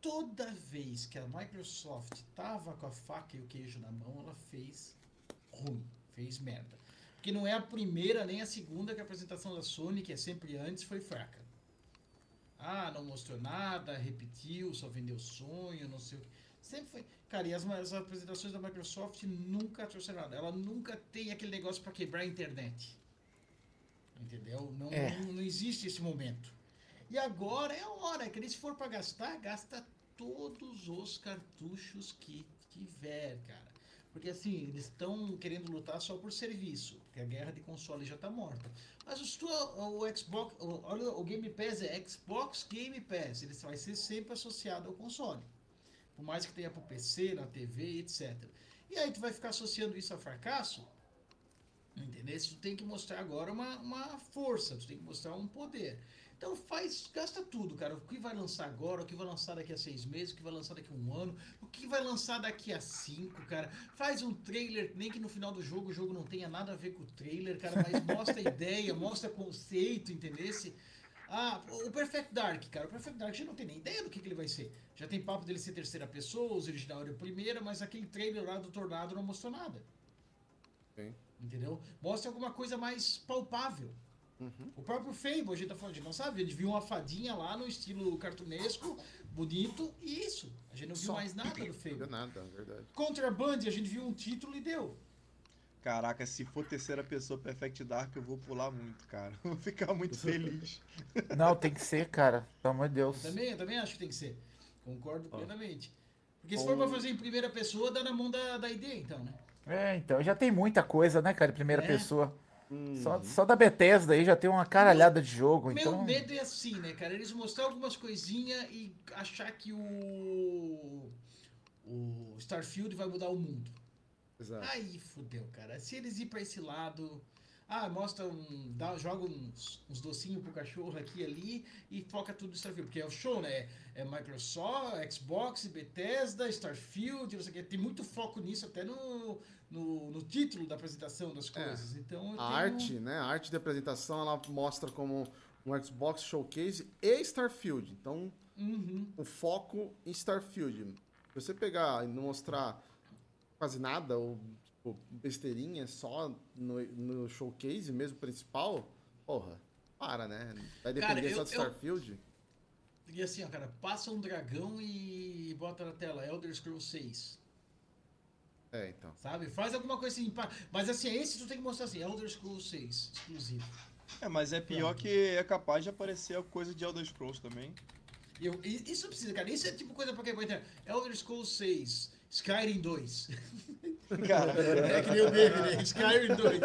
Toda vez que a Microsoft tava com a faca e o queijo na mão, ela fez ruim, fez merda. Porque não é a primeira nem a segunda que a apresentação da Sony, que é sempre antes, foi fraca. Ah, não mostrou nada, repetiu, só vendeu sonho, não sei o que. Sempre foi. Cara, e as, as apresentações da Microsoft nunca trouxeram nada. Ela nunca tem aquele negócio para quebrar a internet. Entendeu? Não, É. não, não existe esse momento. E agora é a hora, que eles for para gastar, gasta todos os cartuchos que tiver, cara. Porque assim, eles estão querendo lutar só por serviço, porque a guerra de console já tá morta. Mas tua- o Xbox, o, olha, o Game Pass é Xbox Game Pass, ele vai ser sempre associado ao console. Por mais que tenha pro PC, na TV, etc. E aí tu vai ficar associando isso a fracasso? Entendeu? Tu tem que mostrar agora uma, uma força, tu tem que mostrar um poder. Então faz, gasta tudo, cara. O que vai lançar agora, o que vai lançar daqui a seis meses, o que vai lançar daqui a um ano, o que vai lançar daqui a cinco, cara. Faz um trailer, nem que no final do jogo o jogo não tenha nada a ver com o trailer, cara, mas mostra a ideia, mostra conceito, entendesse? Ah, o Perfect Dark, cara. O Perfect Dark já não tem nem ideia do que, que ele vai ser. Já tem papo dele ser terceira pessoa, os original era primeira, mas aquele trailer lá do Tornado não mostrou nada. Sim. Entendeu? Mostra alguma coisa mais palpável. Uhum. O próprio Fable, a gente tá falando, a gente não sabe, a gente viu uma fadinha lá no estilo cartunesco, bonito, e isso. A gente não viu Só. mais nada do Não Fable. nada, é verdade. Contraband, a gente viu um título e deu. Caraca, se for terceira pessoa Perfect Dark, eu vou pular muito, cara. Vou ficar muito feliz. Não, tem que ser, cara. Pelo amor de Deus. Eu também, eu também acho que tem que ser. Concordo plenamente. Porque se for pra fazer em primeira pessoa, dá na mão da, da ID, então, né? É, então, já tem muita coisa, né, cara, em primeira É. pessoa. Uhum. Só, só da Bethesda aí já tem uma caralhada de jogo, Meu então... medo é assim, né, cara? Eles mostrar algumas coisinhas e achar que o. O Starfield vai mudar o mundo. Exato. Aí fudeu, cara. Se eles ir pra esse lado. Ah, mostra um. Dá, joga uns, uns docinhos pro cachorro aqui e ali e foca tudo Starfield. Porque é o show, né? É Microsoft, Xbox, Bethesda, Starfield, não sei o quê. Tem muito foco nisso até no, no, no título da apresentação das coisas. Então eu A tenho- arte, né? A arte de apresentação, ela mostra como um Xbox Showcase e Starfield. Então, Uhum. o foco em Starfield. Se você pegar e não mostrar quase nada, ou tipo, besteirinha só no, no showcase mesmo principal, porra, para, né? Vai Cara, depender eu- só de eu- Starfield? E assim, ó, cara, passa um dragão e bota na tela Elder Scrolls 6. É, então. Sabe? Faz alguma coisa assim. pá. Mas assim, esse tu tem que mostrar assim, Elder Scrolls 6, exclusivo. É, mas é pior que é capaz de aparecer a coisa de Elder Scrolls também. E eu, isso precisa, cara. Isso é tipo coisa pra quem vai ter. Elder Scrolls 6, Skyrim 2. Cara, É que nem o meme, né? Skyrim 2.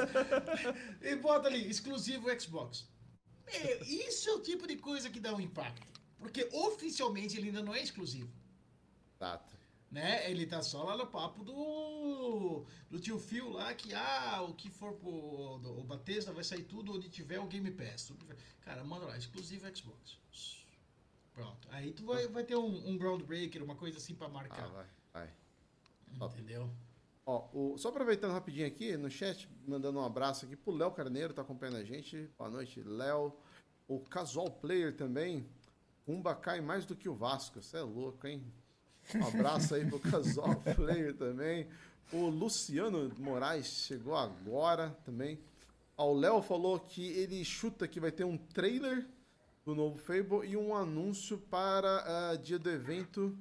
E bota ali, exclusivo Xbox. Meu, isso é o tipo de coisa que dá um impacto. Porque oficialmente ele ainda não é exclusivo. Exato. né? Ele tá só lá no papo do, do tio Phil lá, que ah, o que for pro do, o Bethesda vai sair tudo onde tiver o Game Pass. Cara, manda lá, exclusivo Xbox. Pronto. Aí tu vai, vai ter um, um groundbreaker, uma coisa assim pra Ah, marcar. vai, vai. top. Ó, o- só aproveitando rapidinho aqui no chat, mandando um abraço aqui pro Léo Carneiro, tá acompanhando a gente. Boa noite, Léo. O Casual Player também. Umba cai mais do que o Vasco. Você é louco, hein? Um abraço aí pro Casual Player também. O Luciano Moraes chegou agora também. Ó, o Léo falou que ele chuta que vai ter um trailer do novo Fable e um anúncio para ah, dia do evento.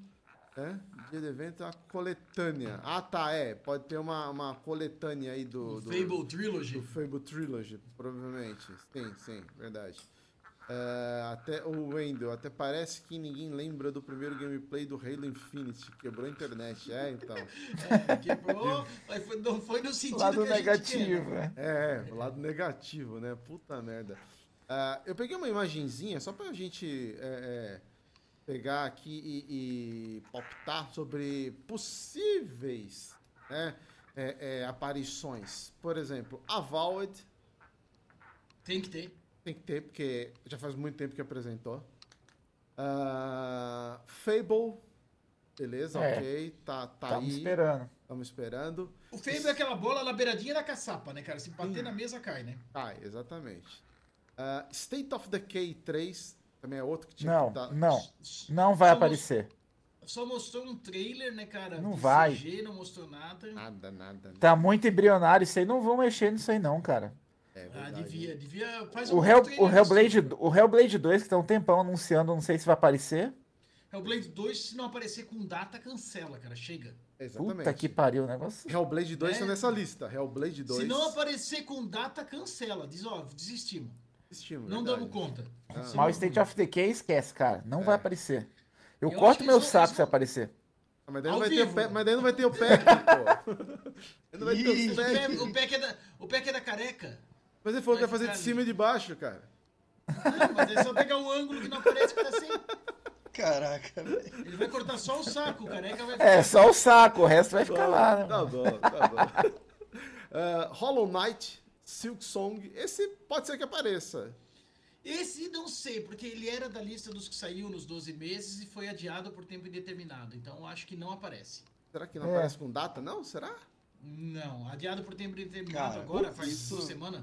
É? Dia do evento, a coletânea. Ah, tá, é. Pode ter uma, uma coletânea aí do, O do, Fable Trilogy. do Fable Trilogy, provavelmente. Sim, sim, verdade. É, até o Wendel, até parece que ninguém lembra do primeiro gameplay do Halo Infinite. Quebrou a internet. É, então. É, quebrou, mas foi, não foi no sentido Lado que a gente negativo, quer, né? né? É, o lado negativo, né? Puta merda. Ah, eu peguei uma imagenzinha só pra gente é, é, pegar aqui e, e palpitar sobre possíveis né, é, é, aparições. Por exemplo, a Valve Tem que ter. tem que ter, porque já faz muito tempo que apresentou. Ah, Fable, beleza, É. ok, tá, tá Tava aí. esperando. Estamos esperando. O feio é aquela bola na beiradinha da caçapa, né, cara? Se bater na mesa, cai, né? Ah, exatamente. Ah, State of Decay 3 também é outro que tinha Não, que tá... não. Não vai Só aparecer. Só mostrou um trailer, né, cara? Não de vai. CG, não mostrou nada. Nada, nada. nada. Tá muito embrionário isso aí. Não vão mexer nisso aí, não, cara. É Ah, devia, devia. Faz O, um Hell, trailer o, Hellblade, disso. o Hellblade 2, que tá um tempão anunciando, não sei se vai aparecer. Hellblade 2, se não aparecer com data, cancela, cara. Chega. Exatamente. Puta que pariu o negócio. Hellblade 2 É. tá nessa lista. Hellblade 2. Se não aparecer com data, cancela. Diz, ó, desistimos. Desistimos, Não verdade. damos conta. Ah. O não- State of Decay esquece, cara. Não vai aparecer. Eu, Eu corto meu saco se aparecer. Ah, Mas daí, não vai ter o. Pe- mas daí não vai ter o pack, pô. Não vai ter o O o é da, o é da careca. Mas ele falou que vai fazer ficar de cima e de baixo, cara. Não, mas é só pegar um ângulo que não aparece que tá sem. Caraca, velho. Ele vai cortar só o saco, o careca vai É, só o saco, o resto vai ficar lá, né? Tá mano? bom, tá bom. Ah, Hollow Knight, Silk Song, esse pode ser que apareça. Esse não sei, porque ele era da lista dos que saiu nos 12 meses e foi adiado por tempo indeterminado. Então acho que não aparece. Será que não É. aparece com data? Não? Será? Não, adiado por tempo indeterminado Cara, agora, faz isso- duas semanas.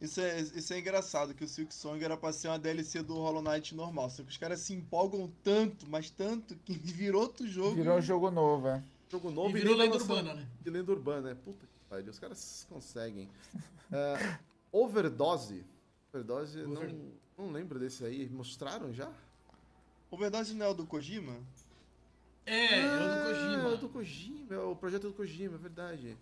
Isso é, isso é engraçado, que o Silk Song era pra ser uma DLC do Hollow Knight normal. Só que os caras se empolgam tanto, mas tanto, que virou outro jogo. Virou um jogo novo, é. Jogo novo E virou nem lenda urbana, né? De lenda urbana, é. Puta que pariu, os caras conseguem. Ah, overdose. Overdose, Over- não, não lembro desse aí. Mostraram já? Overdose não é o do Kojima? É, é o do Ah, Kojima. É o do Kojima, é o projeto do Kojima, é verdade.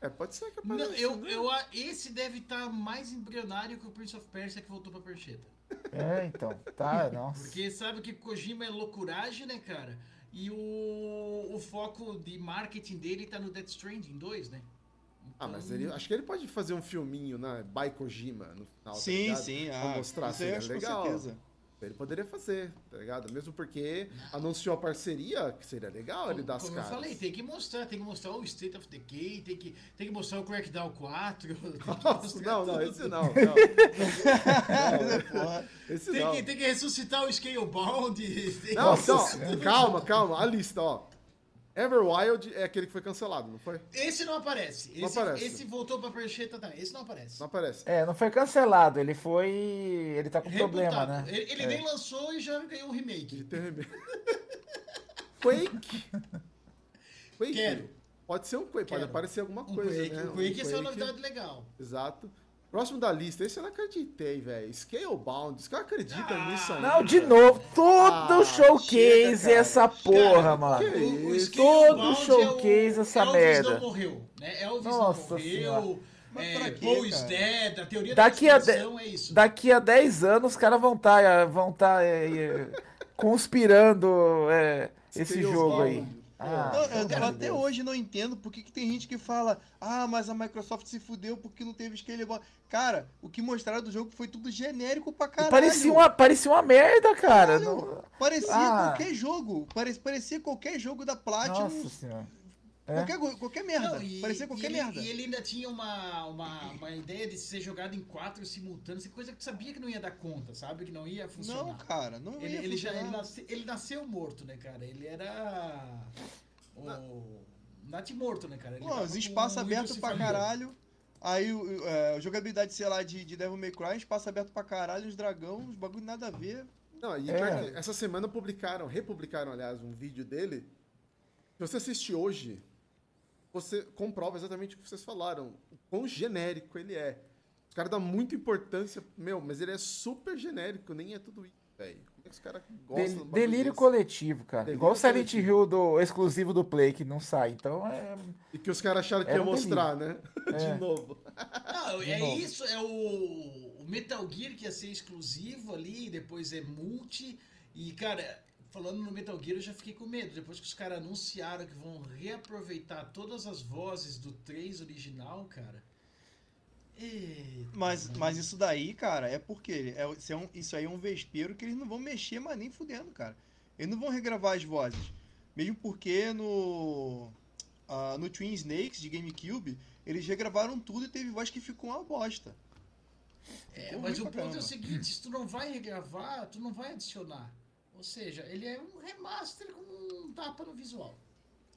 É, pode ser que Não, apareça, eu, né? eu, esse deve estar mais embrionário que o Prince of Persia que voltou pra Percheta. É, então. Tá, nossa. Porque sabe que Kojima é loucuragem, né, cara? E o, o foco de marketing dele tá no Death Stranding 2, né? Ah, mas Então, ele, acho que ele pode fazer um filminho, né? By Kojima no final. tá sim, ligado? sim. Pra Ah, mostrar assim, é com legal. certeza. Ele poderia fazer, tá ligado? Mesmo porque anunciou a parceria, que seria legal ele dar as como caras. eu falei, tem que mostrar, tem que mostrar o State of Decay, tem que, tem que mostrar o Crackdown 4. tem que Nossa, não, não, esse não. Esse Tem não. que, tem que ressuscitar o Scalebound. Não, não, calma, calma. A lista, ó. Everwild é aquele que foi cancelado, não foi? Esse não aparece. Esse, Não aparece. esse voltou pra Percheta também. Esse não aparece. Não aparece. É, não foi cancelado, ele foi. Ele tá com problema, né? Ele, ele É. nem lançou e já ganhou um remake. ter remake. Quake. Quake. Quero. Pode ser um Quake, pode Quero. aparecer alguma Um coisa, Quake, né? um Quake, essa é uma Quake. novidade legal. Exato. Próximo da lista, esse eu não acreditei, velho. Scalebound. Os caras acreditam Ah, nisso aí. Não, de novo, todo Ah, showcase chega, essa porra, Cara, mano. que O- o Todo showcase essa Elvis merda. não morreu, né? Elvis Nossa não Senhora. morreu. Mas É, pra quê, Paul dead, a teoria Daqui da a de- é isso. Daqui a 10 anos os caras vão estar vão tá, é, é, conspirando é, esse Scalebound. jogo aí. Ah, Não, eu, até Deus. hoje não entendo por que, que tem gente que fala Ah, mas a Microsoft se fudeu porque não teve Scalebound. Cara, o que mostraram do jogo foi tudo genérico pra E caralho. Parecia uma, parecia uma merda, cara. Não- Parecia Ah. qualquer jogo. Pare- Parecia qualquer jogo da Platinum. Nossa senhora. É. Qualquer, qualquer merda. Não, e- Parecia qualquer e ele, merda. E ele ainda tinha uma, uma, uma ideia de ser jogado em quatro simultâneos, coisa que tu sabia que não ia dar conta, sabe? Que não ia funcionar. Não, cara, não Ele, ia ele já ele, funcionar. nasce- ele nasceu morto, né, cara? Ele era. O. Nat morto, né, cara? Ele Pô, os espaços um abertos pra caralho. Aí é, jogabilidade, sei lá, de, de Devil May Cry, espaço aberto pra caralho, os dragão, uns bagulho nada a ver. Não, e É. essa semana publicaram, republicaram, aliás, um vídeo dele. Se você assistir hoje, você comprova exatamente o que vocês falaram. O quão genérico ele é. Os caras dão muita importância. Meu, mas ele é super genérico, nem é tudo isso, velho. Como é que os caras gostam Del- delírio desse? coletivo, cara. Delírio Igual o Silent coletivo. Hill do exclusivo do Play que não sai. Então é. E que os caras acharam que Era ia um mostrar, né? É. De novo. Não, De é novo. isso, é o, o Metal Gear que ia ser exclusivo ali, depois é multi. E, cara, falando no Metal Gear, eu já fiquei com medo. Depois que os caras anunciaram que vão reaproveitar todas as vozes do 3 original, cara. Eita, Mas, mano. mas isso daí, cara, é porque é, isso, é um, isso aí é um vespeiro que eles não vão mexer, mas nem fudendo, cara. Eles não vão regravar as vozes. Mesmo porque no. ah, no Twin Snakes de GameCube, eles regravaram tudo e teve voz que ficou uma bosta. É, mas o ponto é o caramba. seguinte, se tu não vai regravar, tu não vai adicionar. Ou seja, ele é um remaster com um tapa no visual.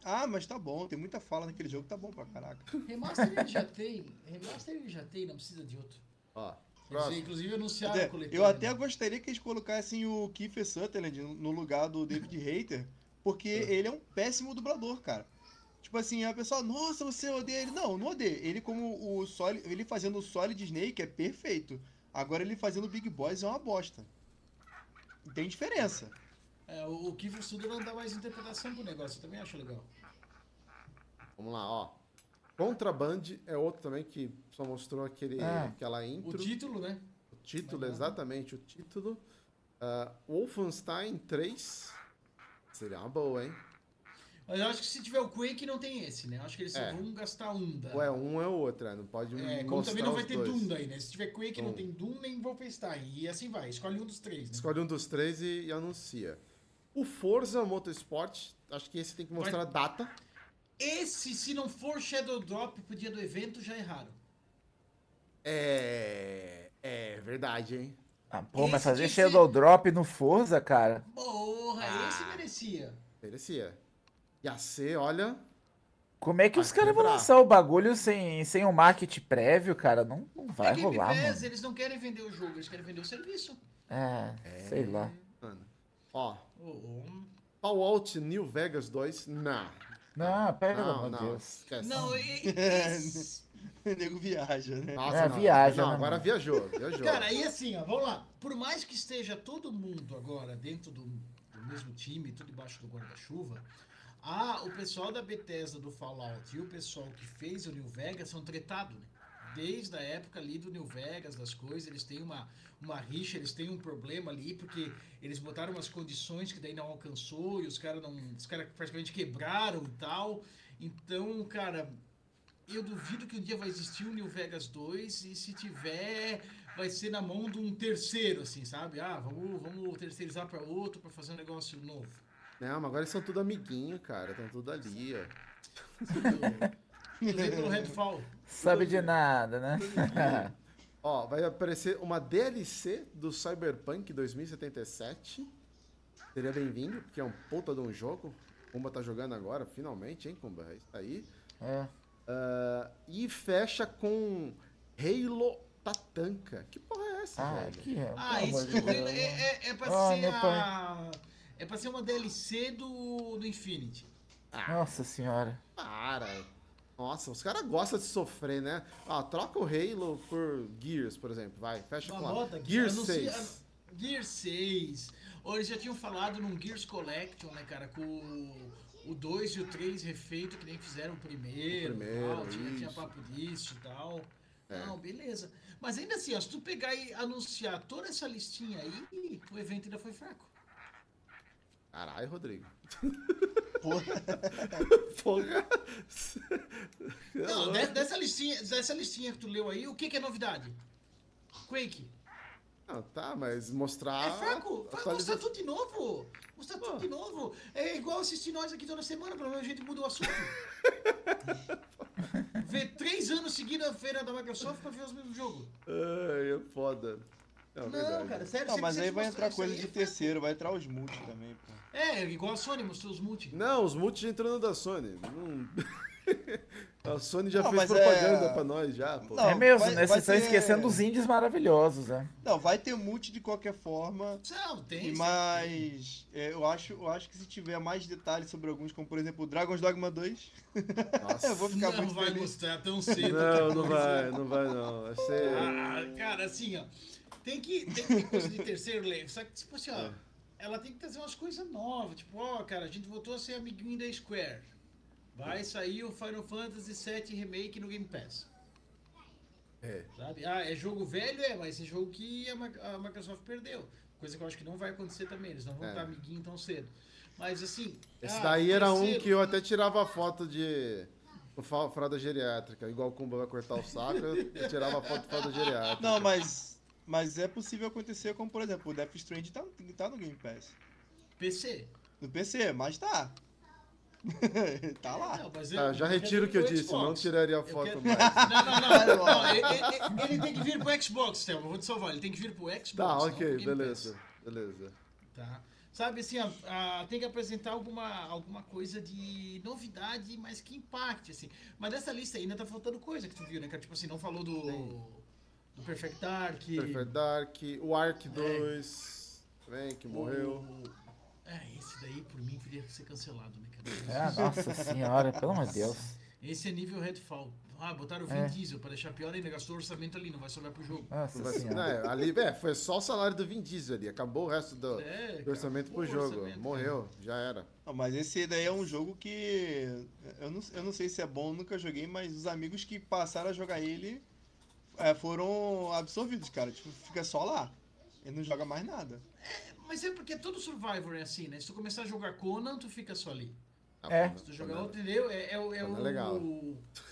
Ah, mas tá bom, tem muita fala naquele jogo, tá bom pra caraca. Remaster ele já tem. Remaster ele já tem, não precisa de outro. Ó, Eles, inclusive anunciaram Até- coletânea. eu até gostaria que eles colocassem o Kiefer Sutherland no lugar do David Hater, porque ele é um péssimo dublador, cara. Tipo assim, a pessoa, nossa, você odeia ele. Não, não odeio. Ele como o Solid, ele fazendo o Solid Snake é perfeito. Agora ele fazendo o Big Boss é uma bosta. Tem diferença. É, o o Kiefer Sutherland dá mais interpretação pro negócio, eu também acho legal. Vamos lá, ó. Contraband é outro também que só mostrou aquele, Ah. aquela O intro. título, né? O título, Mas exatamente o título. Ah, Wolfenstein 3. Seria uma boa, hein? Mas eu acho que se tiver o Quake não tem esse, né? Eu acho que eles É. vão gastar um da. Ou é um é o outro, né? Não pode É, como também não vai ter dois. Doom daí, né? Se tiver Quake não Então- tem Doom nem Wolfenstein. E assim vai, escolhe um dos três, né? Escolhe um dos três e, e anuncia. O Forza Motorsport, acho que esse tem que mostrar a data. Esse, se não for Shadow Drop pro dia do evento, já erraram. É. É verdade, hein? Ah, pô, mas Esse fazer que ser- Shadow Drop no Forza, cara. Porra, Ah. esse merecia. Merecia. Ia ser, olha. Como é que Vai os caras vão lançar o bagulho sem, sem um marketing prévio, cara? Não, não vai É Game rolar, Pass, mano. eles não querem vender o jogo, eles querem vender o serviço. É, sei lá. Mano. Ó. Ô. Fallout New Vegas 2. Não. Não, pelo Não, de não. Deus. Esquece. Não, e- O nego viaja, né? Nossa, É, não. viaja, Não, né, agora mano? viajou. Viajou. Cara, e assim, ó, vamos lá. Por mais que esteja todo mundo agora dentro do, do mesmo time, tudo debaixo do guarda-chuva, ah, o pessoal da Bethesda do Fallout e o pessoal que fez o New Vegas são tretados, né? Desde a época ali do New Vegas, das coisas, eles têm uma, uma rixa, eles têm um problema ali, porque eles botaram umas condições que daí não alcançou e os caras não. Os caras praticamente quebraram e tal. Então, cara, eu duvido que um dia vai existir o New Vegas 2 e se tiver, vai ser na mão de um terceiro, assim, sabe? Ah, vamos, vamos terceirizar para outro para fazer um negócio novo. Não, mas agora eles são tudo amiguinho, cara. Estão tudo ali, ó. Tudo pelo Redfall. Sabe de nada, né? Ó, vai aparecer uma DLC do Cyberpunk 2077. Seria bem-vindo, porque é um puta de um jogo. Kumba tá jogando agora, finalmente, hein, Kumba? É isso aí. É. Ah, e fecha com Halo Tatanka. Que porra é essa, Ah, velho? que é. Ah, isso é, é, é pra Ah, ser meu pai. É pra ser uma DLC do, do Infinity. Nossa senhora. Para. Nossa, os caras gostam de sofrer, né? Ah, troca o Halo por Gears, por exemplo. Vai, fecha com a nota, Gears anuncia- 6. Gear 6. Ou eles já tinham falado num Gears Collection, né, cara? Com o- o 2 e o 3 refeito, que nem fizeram o primeiro. O primeiro, tal, tinha, tinha papo disso e tal. É. Não, beleza. Mas ainda assim, ó, se tu pegar e anunciar toda essa listinha aí, o evento ainda foi fraco. Caralho, Rodrigo. Porra. Porra. Não, de- dessa listinha, dessa listinha que tu leu aí, o que, que é novidade? Quake. Não, tá, mas mostrar. É fraco. Vai atualiza- mostrar tudo de novo. Mostrar tudo de novo. É igual assistir nós aqui toda semana, pelo menos a gente muda o assunto. Ver três anos seguidos a feira da Microsoft pra ver os mesmos jogos. Ai, é foda. Não, Não, verdade. cara, sério. Não, mas aí vai entrar coisa de é terceiro, vai entrar os multi também, pô. É, igual a Sony mostrou os multi. Não, os multi já entrou no da Sony. Não- a Sony já Não, fez é- propaganda pra nós já, pô. Não, é mesmo, vai- né? vai Vocês estão ter- esquecendo dos indies maravilhosos, né? Não, vai ter multi de qualquer forma. Não, tem. Mas é, eu, acho, eu acho que se tiver mais detalhes sobre alguns, como por exemplo o Dragon's Dogma 2, Nossa. eu vou ficar Não muito vai feliz. mostrar tão cedo. Não, não vai, não vai não. Vai ser. Ah, cara, assim, ó. Tem que, tem que ter coisa de terceiro level. Só que, tipo assim, ó. É. Ela tem que trazer umas coisas novas. Tipo, ó, cara, a gente voltou a ser amiguinho da Square. Vai sair o Final Fantasy VII Remake no Game Pass. É. Sabe? Ah, é jogo velho, é, mas é jogo que a, a Microsoft perdeu. Coisa que eu acho que não vai acontecer também. Eles não vão É. estar amiguinho tão cedo. Mas assim. Esse ah, daí era um que eu até tirava foto de. fralda geriátrica. Igual o Kumba vai cortar o saco, eu eu tirava foto de fralda geriátrica. Não, mas, mas é possível acontecer como por exemplo o Death Stranding tá, tá no Game Pass. PC. No PC, mas tá. tá lá. Não, mas Ah, eu- já eu retiro o que eu disse, pro não Xbox. tiraria a foto quero- mais. Não, não, não. não, ele, ele- ele tem que vir pro Xbox, Thelma. Vou te salvar. Ele tem que vir pro Xbox. Tá, não ok, beleza. Beleza. Pass, Tá? Sabe assim, a- a- tem que apresentar alguma, alguma coisa de novidade, mas que impacte, assim. Mas dessa lista ainda tá faltando coisa que tu viu, né, cara? Tipo assim, não falou do, do Perfect Dark. Perfect Dark, o Ark 2, também, que morreu. o- É, esse daí por mim podia ser cancelado, né, É, cara? nossa senhora, pelo amor de Deus. Esse é nível Redfall. Ah, botaram o Vin É. Diesel pra deixar pior ainda, gastou orçamento ali, não vai sobrar pro jogo. Nossa Não vai senhora. né, ali, é, foi só o salário do Vin Diesel ali. Acabou o resto do, É, do cara, orçamento pro jogo. orçamento, Morreu, já era. Não, mas esse daí é um jogo que. Eu não, eu não sei se é bom, nunca joguei, mas os amigos que passaram a jogar ele é, foram absorvidos, cara. Tipo, fica só lá. Ele não joga mais nada. Mas é porque todo Survivor é assim, né? Se tu começar a jogar Conan, tu fica só ali. Ah, É. Se tu jogar outro, entendeu? É, é, o- é, Não é o, legal.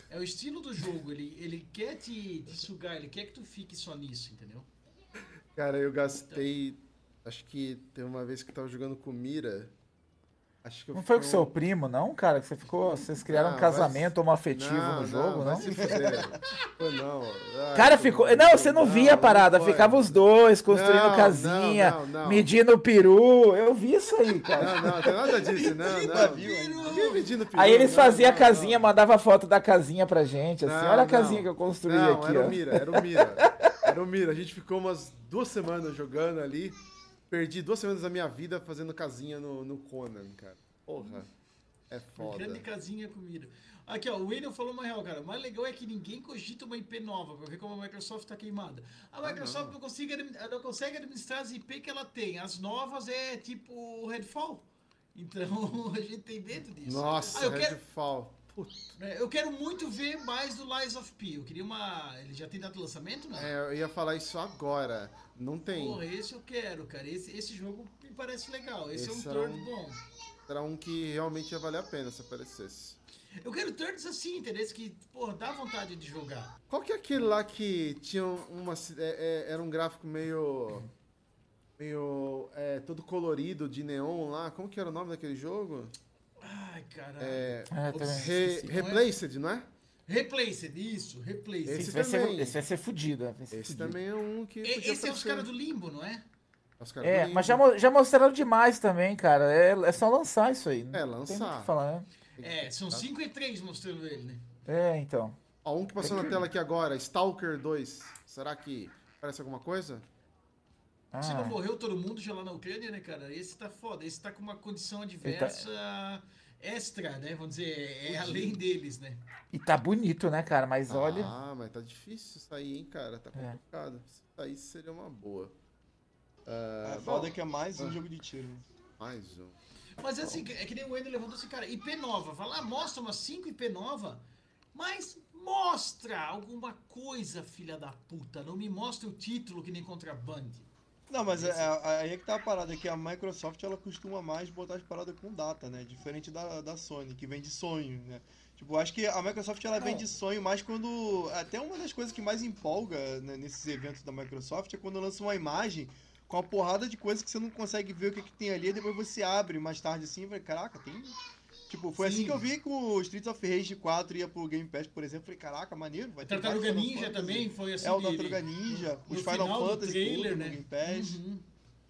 é o estilo do jogo. Ele, ele quer te, te sugar, ele quer que tu fique só nisso, entendeu? Cara, eu gastei. Acho que tem uma vez que eu tava jogando com Mira. Acho que Não foi com seu primo, não, cara? Que você ficou. Vocês criaram Não, um casamento homoafetivo Não, no jogo, não? fuder. Foi não. Ai, Cara, ficou. Não, você não via a parada. Ficava os dois construindo Não, casinha, não, não, não. medindo o peru. Eu vi isso aí, cara. Não, não, tem nada disso, não, não. Ninguém medindo peru, Aí eles não, faziam a não, casinha, não. mandava foto da casinha pra gente, assim. Não, Olha a não. casinha que eu construí Não, aqui, era ó. o Mira, era o Mira. Era o Mira. A gente ficou umas duas semanas jogando ali. Perdi duas semanas da minha vida fazendo casinha no, no Conan, cara. Porra. É foda. Grande casinha comida. Aqui, ó, o William falou uma real, cara. O mais legal é que ninguém cogita uma IP nova, ver como a Microsoft tá queimada. A Microsoft não. consegue, admi- não consegue administrar as IP que ela tem. As novas é tipo Redfall. Então a gente tem medo disso. Nossa, Ah, quero, Redfall. É, eu quero muito ver mais do Lies of P. Eu queria uma. Ele já tem data de lançamento, não? É, eu ia falar isso agora. Não tem. Porra, esse eu quero, cara. Esse, esse jogo me parece legal. Esse, Esse é um era turn um- bom. Era um que realmente ia valer a pena se aparecesse. Eu quero turns assim, entendeu? Que, porra, dá vontade de jogar. Qual que é aquele lá que tinha uma. é- é- era um gráfico meio. meio. é, todo colorido de neon lá. Como que era o nome daquele jogo? Ai, caralho. É. É, também Re, esqueci. Replaced, não é? Replaced, isso, Replaced. Esse Esse vai, ser, esse vai ser fudido. Vai ser Esse fudido. também é um que. E- podia Esse é os caras do Limbo, não é? É, do mas já, já mostraram demais também, cara. É, é só lançar isso aí. É, muito o lançar. que falar, né? É, são 5 e 3 mostrando ele, né? É, então. Ó, um que passou na tela aqui agora, Stalker 2. Será que parece alguma coisa? Se não Ah, morreu todo mundo já lá na Ucrânia, né, cara? Esse tá foda. Esse tá com uma condição adversa extra, né? Vamos dizer, é, é além deles, né? e tá bonito, né, cara? Mas olha. Ah, mas tá difícil sair, hein, cara? Tá É. complicado. Se sair seria uma boa. A Ah, foda bom, que é mais um Ah. jogo de tiro. né? mais um. Mas assim, é que nem o Wendel levantou assim, cara, IP nova. Vai lá, mostra umas 5 IP nova, mas mostra alguma coisa, filha da puta. Não me mostra o título que nem Contraband. Não, mas é, é- aí é que tá a parada, que a Microsoft ela costuma mais botar as paradas com data, né? Diferente da, da Sony, que vem de sonho, né? Tipo, acho que a Microsoft ela vem Não. de sonho mais quando. Até uma das coisas que mais empolga né, nesses eventos da Microsoft é quando lança uma imagem com uma porrada de coisas que você não consegue ver o que, que tem ali, e depois você abre mais tarde assim e vai, caraca, tem. Tipo, foi assim Sim. que eu vi que o Streets of Rage 4 ia pro Game Pass, por exemplo. Falei, caraca, maneiro, vai ter Tartaruga Ninja Fantasy. também foi assim. É o Tartaruga Ninja, no os Final final do Fantasy trailer, tudo né? no Game Pass. Uhum.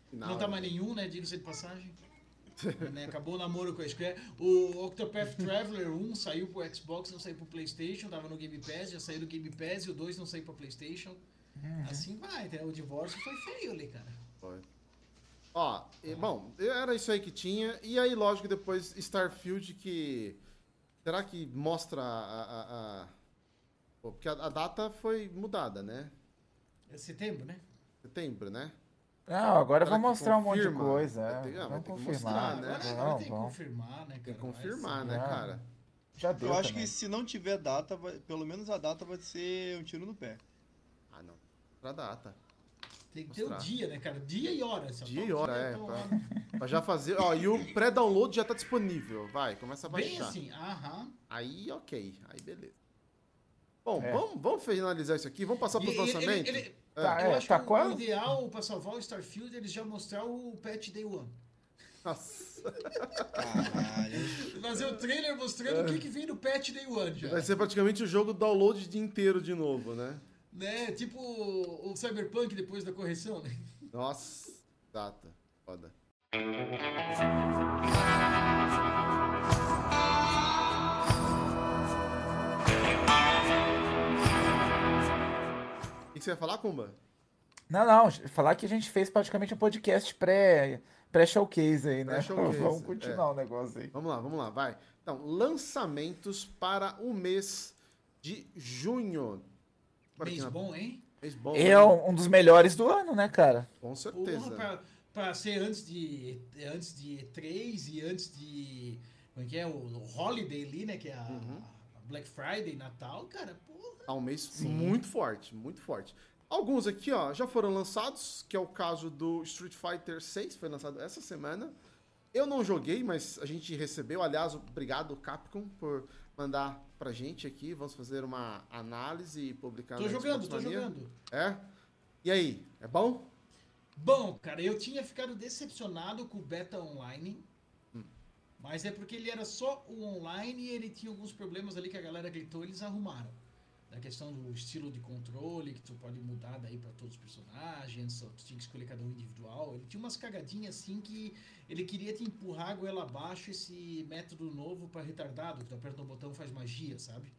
Final, Não tá mais nenhum, né? Diga-se de passagem. Né, Acabou o namoro com a Square. O Octopath Traveler 1 saiu pro Xbox, não saiu pro Playstation, tava no Game Pass, já saiu do Game Pass e o 2 não saiu pro Playstation. Assim vai, entendeu? o divórcio foi feio ali, cara. Foi. Ó, e, bom, era isso aí que tinha. E aí, lógico, depois Starfield que. Será que mostra a. a- a- Pô, porque a, a data foi mudada, né? É setembro, né? Setembro, né? Não, agora Será vamos que mostrar um monte de confirma? coisa. Vai É. ter- ah, vai ter que confirmar. mostrar, né? Agora, agora Vamos, tem que confirmar, né, cara? Tem que confirmar, né, cara? Já deu Eu acho também. que se não tiver data, vai- pelo menos a data vai ser um tiro no pé. Ah, não. Pra data. Tem que ter o dia, né, cara? Dia e hora. só Dia tá e hora, dia é. tão Pra, pra já fazer. Ó, e o pré-download já tá disponível. Vai, começa a Bem baixar. assim, aham. Aí, ok. Aí, beleza. Bom, É. vamos, vamos finalizar isso aqui. Vamos passar pros ele- lançamentos? ele- ele- Tá, eu é, acho tá que o ideal pra salvar o Starfield é eles já mostrar o patch Day One. Nossa. Caralho. Fazer o trailer mostrando o que, que vem no patch Day One já. Vai ser praticamente o jogo download o dia inteiro de novo, né? Né? Tipo o Cyberpunk depois da correção, né? Nossa. Data. Foda. O que você ia falar, Kumba? Não, não, falar que a gente fez praticamente um podcast pré, pré-showcase aí, né? Pré-showcase, Vamos continuar o negócio aí. Vamos lá, vamos lá, vai. Então, lançamentos para o mês de junho. Mês na- bom, hein? Mês bom. É um dos melhores do ano, né, cara? Com Porra, certeza. pra, pra ser antes de, antes de E3 e antes de. Como é que é? O, o Holiday ali, né? Que é a, Uhum. a Black Friday, Natal, cara, porra. É um mês Sim. muito forte, muito forte. Alguns aqui, ó, já foram lançados, que é o caso do Street Fighter 6, foi lançado essa semana. Eu não joguei, mas a gente recebeu. Aliás, obrigado, Capcom, por mandar pra gente aqui. Vamos fazer uma análise e publicar Tô jogando, Xbox tô Mania. jogando. É? E aí, é bom? Bom, cara, eu tinha ficado decepcionado com o Beta Online. Hum. Mas é porque ele era só o online e ele tinha alguns problemas ali que a galera gritou eles arrumaram. Da questão do estilo de controle, que tu pode mudar daí pra todos os personagens, tu tinha que escolher cada um individual. Ele tinha umas cagadinhas assim que ele queria te empurrar a goela abaixo esse método novo pra retardado, que tu aperta um botão e faz magia, sabe?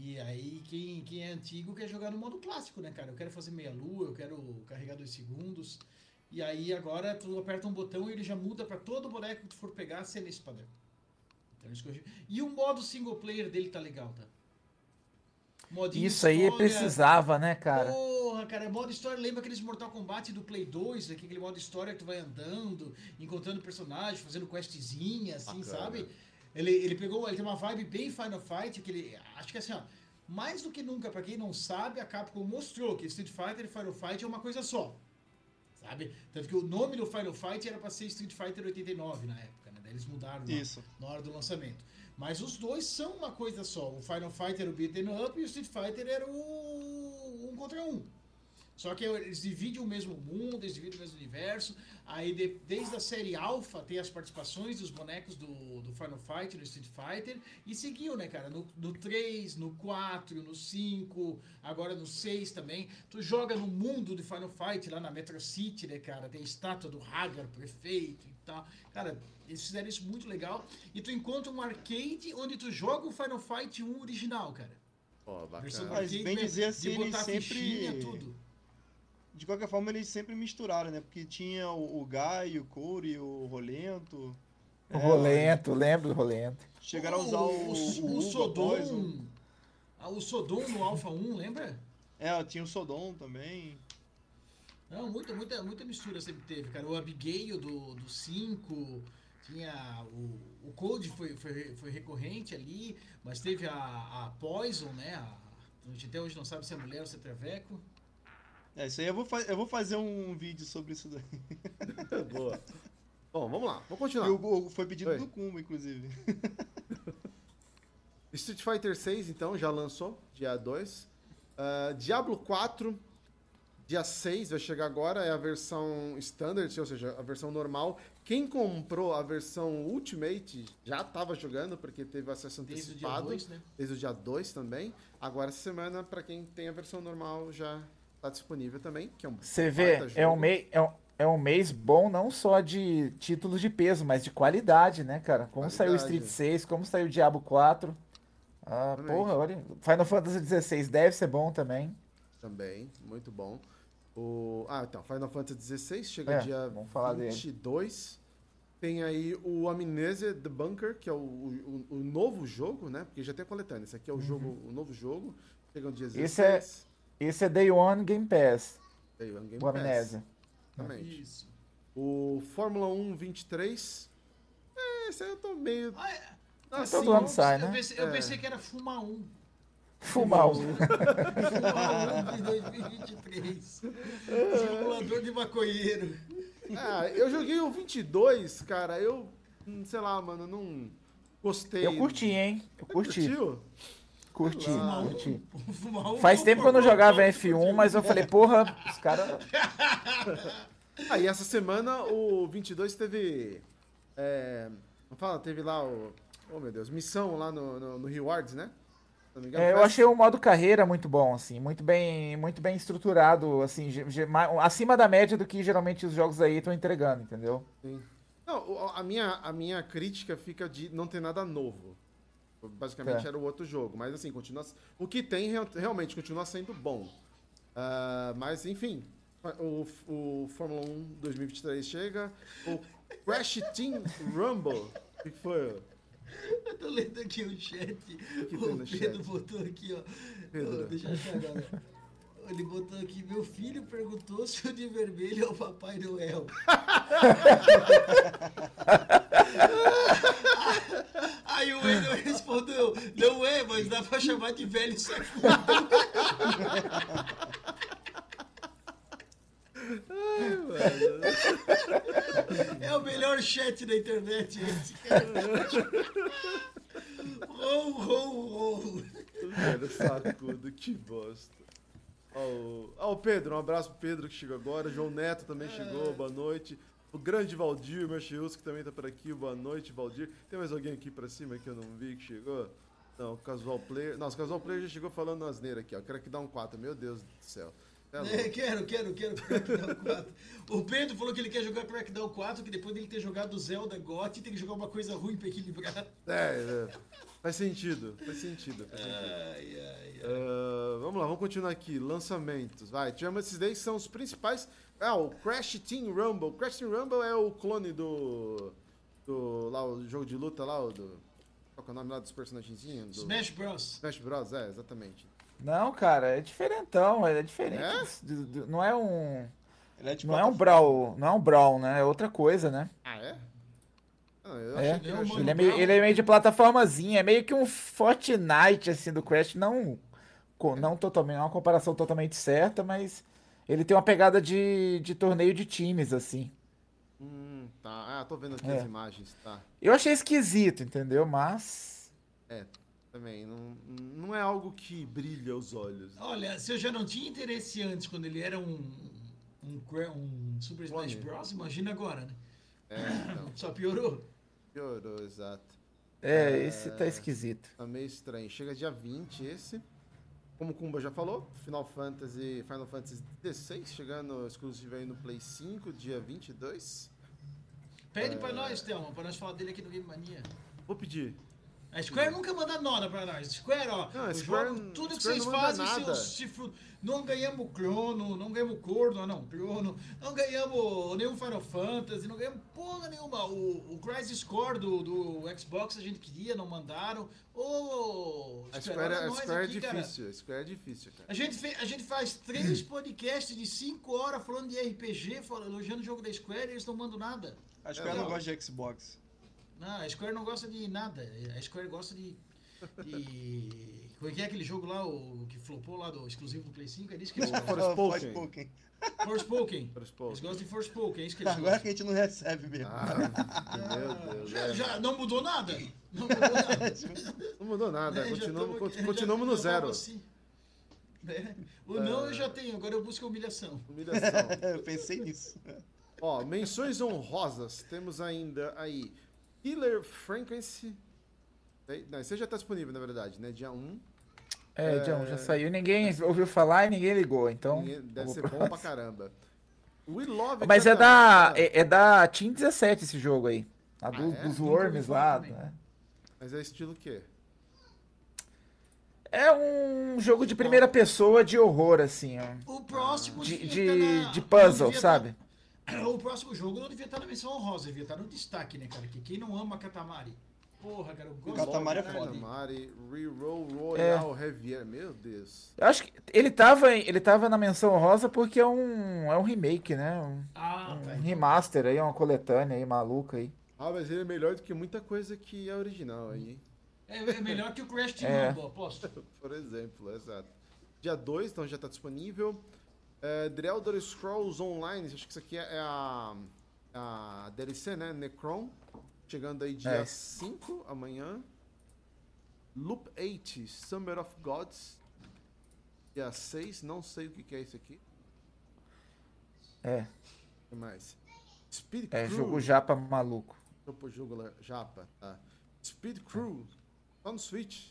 E aí, quem, quem é antigo quer jogar no modo clássico, né, cara? Eu quero fazer meia lua, eu quero carregar dois segundos. E aí, agora, tu aperta um botão e ele já muda pra todo boneco que tu for pegar ser nesse padrão. Então, que eu... E o modo single player dele tá legal, tá? Modinho Isso aí precisava, né, cara? Porra, cara, modo história, lembra aqueles Mortal Kombat do Play 2, aqui, aquele modo história que tu vai andando, encontrando personagens, fazendo questzinha, assim, Bacana. sabe? Ele, ele pegou, ele tem uma vibe bem Final Fight, que ele, acho que assim, ó, mais do que nunca, pra quem não sabe, a Capcom mostrou que Street Fighter e Final Fight é uma coisa só, sabe? Tanto que o nome do Final Fight era pra ser Street Fighter 89 na época, né? Daí eles mudaram na- Isso. na hora do lançamento. Mas os dois são uma coisa só. O Final Fighter era o beat'em up e o Street Fighter era o um contra um. Só que eles dividem o mesmo mundo, eles dividem o mesmo universo. Aí de- desde a série Alpha tem as participações dos bonecos do, do Final Fight no Street Fighter. E seguiu, né, cara? No, no 3, no 4, no 5, agora no 6 também. Tu joga no mundo do Final Fight, lá na Metro City, né, cara? Tem estátua do Hagar, prefeito e tal. Cara, eles fizeram isso muito legal. E tu encontra um arcade onde tu joga o Final Fight 1 original, cara. Ó, Versão bacana. Mas bem de- dizer assim, de botar eles sempre- fichinha, tudo. De qualquer forma, eles sempre misturaram, né? Porque tinha o, o Guy, o Corey, o Rolento. O Rolento, lembro do Rolento. Chegaram a usar o, o, o, a Sodom. Poison. ah, O Sodom no Alpha 1, lembra? É, tinha o Sodom também. Não, muita, muita, muita mistura sempre teve, cara. O Abigail do, do 5, tinha o, o Code foi, foi, foi recorrente ali, mas teve a, a Poison, né? A, a gente até hoje não sabe se é mulher ou se é traveco. É, isso aí eu vou, fa- eu vou fazer um vídeo sobre isso daí. Boa. Bom, vamos lá, vamos continuar. E o- o- foi pedido Oi. do Kumba, inclusive. Street Fighter 6, então, já lançou, dia 2. Ah, Diablo 4, dia 6, vai chegar agora, é a versão Standard, ou seja, a versão normal. Quem comprou a versão Ultimate já estava jogando, porque teve acesso Desde o dia antecipado. 2, né? Desde o dia 2 também. Agora, essa semana, para quem tem a versão normal, já está disponível também, que é um Você vê, é um, mês, é, um, é um mês bom não só de títulos de peso, mas de qualidade, né, cara? Como saiu o Qualidade. Street 6, como saiu o Diablo 4. Ah, Exatamente. porra, olha. Final Fantasy XVI deve ser bom também. Também, muito bom. O... Ah, então, Final Fantasy XVI chega É, dia vamos falar dele. 22. Tem aí o Amnesia The Bunker, que é o, o, o novo jogo, né? Porque já tem a coletânea. Esse aqui é o jogo, o novo jogo. Chega no dia 16. Esse é- Esse é Day One Game Pass, Aí, o Game o Pass. Amnésia. Exatamente. Isso. O Fórmula 1 23. É, esse aí eu tô meio. Ah, é. Assim, todo ano sai, eu né? Pensei, eu É. pensei que era Fuma 1. Fumar um. Fuma 1 de 2023. Simulador de maconheiro. Ah, eu joguei o 22, cara. Eu, sei lá, mano, não gostei. Eu curti, hein? Eu curti. Curtiu? Curti, um. curti. Fuma 1. Faz tempo que eu não jogava F1, mas eu falei, porra, os caras. Ah, e essa semana o 22 teve. É, fala? Teve lá o. Oh meu Deus, missão lá no, no, no Rewards, né? É, eu achei o modo carreira muito bom, assim, muito bem, muito bem estruturado, assim, acima da média do que geralmente os jogos aí estão entregando, entendeu? Sim. Não, a minha, a minha crítica fica de não ter nada novo. Basicamente É. era o outro jogo. Mas assim, continua. O que tem real- realmente continua sendo bom. Ah, mas enfim, o, o Fórmula 1 2023 chega. O Crash Team Rumble. Que foi? Eu tô lendo aqui o chat. que o Pedro chat? botou aqui, ó. Pedro. Ô, deixa eu achar agora. Ele botou aqui, meu filho perguntou se o de vermelho é o Papai Noel. Aí o Wendel respondeu, não é, mas dá pra chamar de velho sacudo. É o melhor chat da internet esse, cara. Rou, rou, rou. Velho, sacudo, que bosta. Ó, o- Pedro, um abraço pro Pedro que chegou agora. João Neto também chegou, boa noite. O grande Valdir Machius, que também tá por aqui, boa noite, Valdir. Tem mais alguém aqui pra cima que eu não vi que chegou? Não, o Casual Player. Nossa, o Casual Player já chegou falando asneira aqui, ó. Quero que dá um 4, meu Deus do céu. É É, quero, quero, quero Crackdown 4. O Pedro falou que ele quer jogar Crackdown 4, que depois dele ter jogado Zelda GOT, tem que jogar uma coisa ruim pra equilibrar. É, é, faz sentido, faz sentido. Faz sentido. Ai, ai, ai. Ah, vamos lá, vamos continuar aqui. Lançamentos. Vai, tivemos esses daí que são os principais. Ah, o Crash Team Rumble. Crash Team Rumble é o clone do. do. lá, o jogo de luta lá, o do. Qual é o nome lá dos personagenzinhos? Do Smash Bros. Smash Bros, é, exatamente. Não, cara, é diferentão, é diferente. É? não é um, Ele é não é um brawl, não é um brawl, né? É outra coisa, né? Ah, é? Eu É. Ele é um Ele é, meio, ele é meio de plataformazinha, é meio que um Fortnite, assim, do Crash, não, não totalmente, não é uma comparação totalmente certa, mas ele tem uma pegada de, de torneio de times, assim. Hum, tá. Ah, tô vendo aqui É. as imagens, tá. Eu achei esquisito, entendeu? Mas. É, também. Não, não é algo que brilha os olhos. Olha, se eu já não tinha interesse antes, quando ele era um, um, um Super Smash. Bros, imagina agora, né? É, então. Só piorou. Piorou, exato. É, esse tá esquisito. Tá meio estranho. Chega dia 20 esse. Como o Kumba já falou, Final Fantasy, Final Fantasy XVI, chegando exclusivo aí no Play 5, dia 22. Pede É. pra nós, Thelma, pra nós falar dele aqui no Game Mania. Vou pedir. A Square nunca manda nada pra nós. Square, ó, Não, a o Square- jogo, tudo que Square vocês não manda fazem, nada. seus chifru... não ganhamos crono, não ganhamos corno, não, crono, não ganhamos nenhum Final Fantasy, não ganhamos porra nenhuma. O, o Crisis Core do, do Xbox a gente queria, não mandaram. Ô, A Square, Square, a Square aqui, é cara. difícil. A Square é difícil, cara. A gente, fe- a gente faz três podcasts de cinco horas falando de RPG, falando, elogiando o jogo da Square e eles não mandam nada. Acho que ela não Não. gosta de Xbox. Não, a Square não gosta de nada. A Square gosta de. de... Como é que é aquele jogo lá, o que flopou lá do exclusivo do Play 5? É disso que eles gostam. Forspoken. Forspoken. Eles gostam de Forspoken, é isso que eles Agora gostam. que a gente não recebe mesmo. Ah, meu Deus. Já, é. já não mudou nada. Não mudou nada. Não mudou nada. Né, já Continuamos, tamo- continuamos no zero. assim. Né? O não eu já tenho, agora eu busco a humilhação. Humilhação. Eu pensei nisso. Ó, menções honrosas. Temos ainda aí Killer Frequency. Não, esse já tá disponível, na verdade, né? Dia 1. É, John, já saiu. Ninguém ouviu falar e ninguém ligou, então. Ninguém- Deve ser bom pra caramba. We Love Mas é da. É, é da Team 17 esse jogo aí. A do- é? dos Worms lá. né? Mas é estilo o quê? É um jogo de primeira pessoa de horror, assim, ó. O próximo De, de, estar na- de puzzle, sabe? O próximo jogo não devia estar na menção honrosa, devia estar no destaque, né, cara? Que quem não ama Katamari? Porra, cara, eu gosto Katamari é foda. Katamari Reroll Royal Heavier. Meu Deus. Eu acho que ele tava, ele tava na menção rosa porque é um, é um remake, né? Um, Ah, tá. um remaster aí, uma coletânea aí, maluca aí. Ah, mas ele é melhor do que muita coisa que é original aí, hein? É, é melhor que o Crash Team É. Rumble, aposto. Por exemplo, exato. Dia 2, então já tá disponível. É, The Elder Scrolls Online, acho que isso aqui é a, a DLC, né? Necron. Chegando aí dia É. 5, amanhã. Loop 8, Summer of Gods. Dia 6, não sei o que, que é isso aqui. É, O que mais? Speed é Crew. jogo japa maluco. Jogo, jogo japa, tá. Speed Crew. Só no Switch.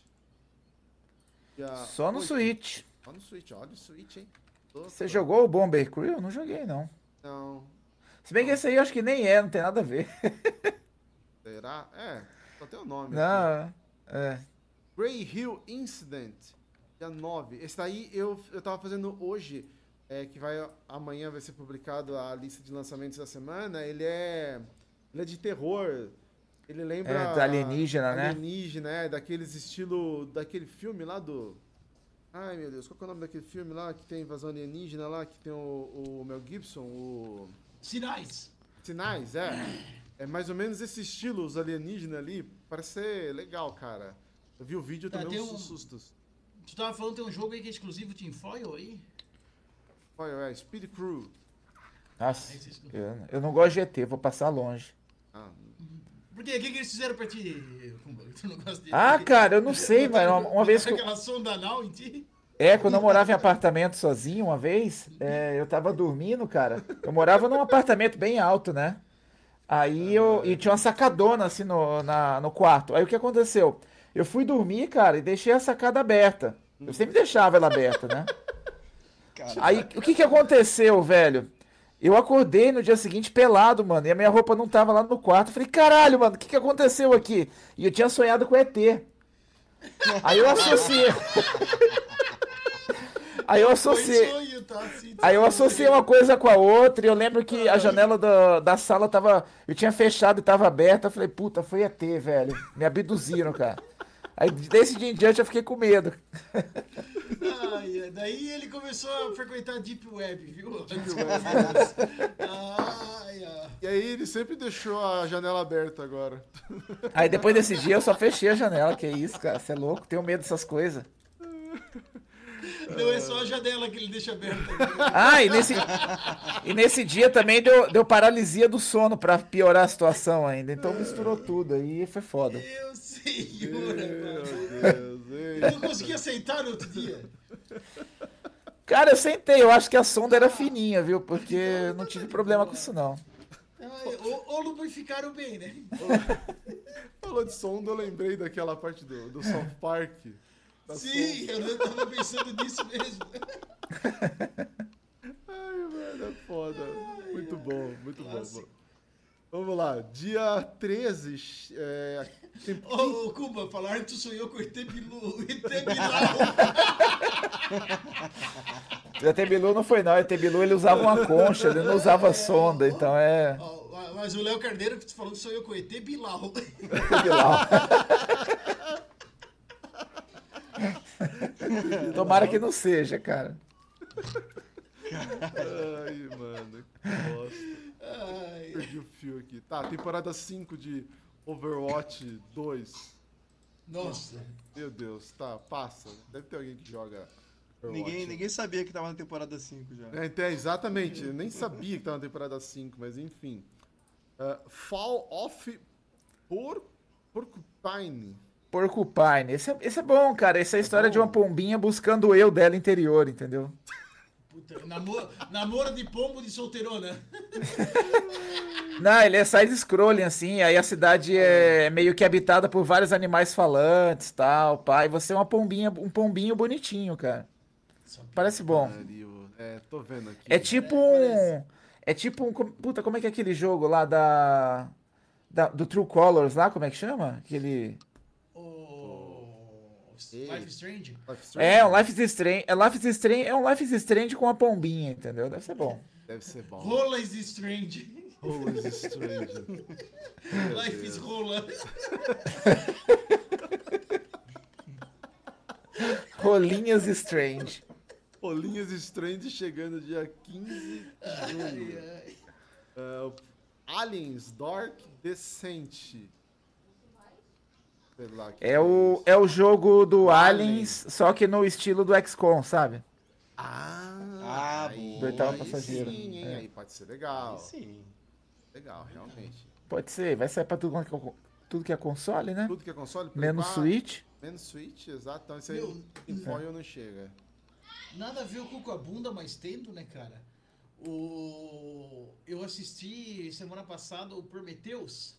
dia Só no 8. Switch. Só no Switch, olha o Switch, hein? Tô- Você tô- jogou o Bomber Crew? Eu não joguei, não. Não. Se bem que esse aí eu acho que nem é, não tem nada a ver. Será? É, só tem o nome. aqui. Não, é. Grey Hill Incident, dia 9. Esse daí eu, eu tava fazendo hoje, é, que vai amanhã vai ser publicado a lista de lançamentos da semana. Ele é, ele é de terror. Ele lembra. É, da alienígena, né? Alienígena, é, daqueles estilo. Daquele filme lá do. Ai meu Deus, qual que é o nome daquele filme lá que tem invasão alienígena lá, que tem o, o Mel Gibson, o. Sinais. Sinais, é. É mais ou menos esse estilo, os alienígenas ali. Parece ser legal, cara. Eu vi o vídeo Tá, também, tem uns um- sustos. Tu tava falando que tem um jogo aí que é exclusivo Team Foil aí? Olha, é, Speed Crew. Nossa, vocês- eu, eu não gosto de ET, vou passar longe. Ah, Por quê? O que, que eles fizeram pra ti, Kumba? Tu não gosta de Ah, cara, eu não sei, mano. Uma, uma vez que Aquela sonda anal em ti? É, quando eu morava em apartamento sozinho uma vez, é, eu tava dormindo, cara. Eu morava num apartamento bem alto, né? Aí eu. E tinha uma sacadona assim no, na, no quarto. Aí o que aconteceu? Eu fui dormir, cara, e deixei a sacada aberta. Eu sempre deixava ela aberta, né? Aí o que que aconteceu, velho? Eu acordei no dia seguinte pelado, mano, e a minha roupa não tava lá no quarto. Eu falei, caralho, mano, o que que aconteceu aqui? E eu tinha sonhado com ET. Aí eu associei. Aí eu associei. Sonho, tá? Assim, Aí eu associei uma coisa com a outra e eu lembro que a janela da, da sala tava. Eu tinha fechado e tava aberta. Eu falei, puta, foi ET, velho. Me abduziram, cara. Aí desse dia em diante eu fiquei com medo. Ai, ai, daí ele começou a frequentar a Deep Web, viu? Ai, ai. E aí ele sempre deixou a janela aberta agora. Aí depois desse dia eu só fechei a janela. Que isso, cara? Você é louco? Tenho medo dessas coisas. Não é só a janela que ele deixa aberta. Ah, e nesse, e nesse dia também deu, deu paralisia do sono pra piorar a situação ainda. Então misturou tudo. Aí foi foda. Meu senhor, Meu mano. Eu não consegui aceitar no outro dia. Cara, eu sentei. Eu acho que a sonda era fininha, viu? Porque eu não tive problema com isso, não. Ai, Ou, ou lubrificaram bem, né? Falou de sonda, eu lembrei daquela parte do, do South Park. Sim, sonda. eu tava pensando nisso mesmo. Ai, mano, é foda. Muito bom, muito bom. Vamos lá, dia 13. É, tem- Ô, ô Cuba, falaram que tu sonhou com o ET Bilu. O ET Bilau. O ET Bilu não foi, não. O ET Bilu ele usava uma concha, ele não usava sonda. Então é. Ó, Mas o Léo Carneiro que tu falou que sonhou com o ET Bilau. Tomara que não seja, cara. Ai, mano. Aqui. Tá, temporada 5 de Overwatch 2. nossa. Meu Deus, tá, passa. Deve ter alguém que joga Overwatch. ninguém, ninguém sabia que tava na temporada 5 já. É, então, exatamente, eu nem sabia que tava na temporada 5, mas enfim. Ah, Fall of Por... Porcupine. Porcupine. Esse é, esse é bom, cara. Essa é a história de uma pombinha buscando o eu dela interior, entendeu? Puta, namoro, namoro de pombo de solteirona. Não, ele é side-scrolling, assim, aí a cidade é meio que habitada por vários animais falantes tal, pai. Você é uma pombinha, um pombinho bonitinho, cara. Parece bom. É, tô vendo aqui. É tipo um. É tipo um. Puta, como é que é aquele jogo lá da. da- do True Colors lá, como é que chama? Aquele. Life is Strange. É, um Life is Strange. É, Life is Strange, é um Life is Strange com uma pombinha, entendeu? Deve ser bom. Deve ser bom. Rola is Strange. Is Strange. Life is rola. Rolinhas Strange. Rolinhas Strange chegando dia 15 de junho. Ai, Ah, Aliens Dark lá que É o, é o jogo do Aliens. Só que no estilo do XCOM, sabe? Ah, Ah, aí, boa. Do oitavo aí passageiro. Sim, hein? É. Aí pode ser legal. Sim. Legal, realmente. Pode ser, vai sair pra tudo que é, tudo que é console, né? Tudo que é console, Play Menos 4, Switch. Menos Switch, exato. Então isso aí Meu, em foil não chega. Nada a ver o cu com a bunda, mas tendo, né, cara? O... Eu assisti semana passada o Prometheus.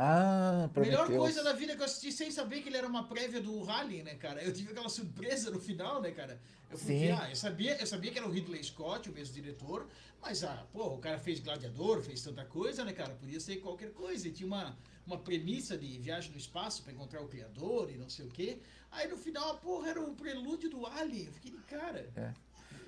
Ah, Melhor Prometheus. coisa da vida que eu assisti sem saber que ele era uma prévia do Rally, né, cara? Eu tive aquela surpresa no final, né, cara? Eu fui ver, ah, eu sabia, eu sabia que era o Ridley Scott, o mesmo diretor, mas, ah, pô, o cara fez Gladiador, fez tanta coisa, né, cara? Podia ser qualquer coisa. E tinha uma, uma premissa de viagem no espaço pra encontrar o criador e não sei o quê. Aí no final, a porra, era o prelúdio do Alien. Eu fiquei de cara.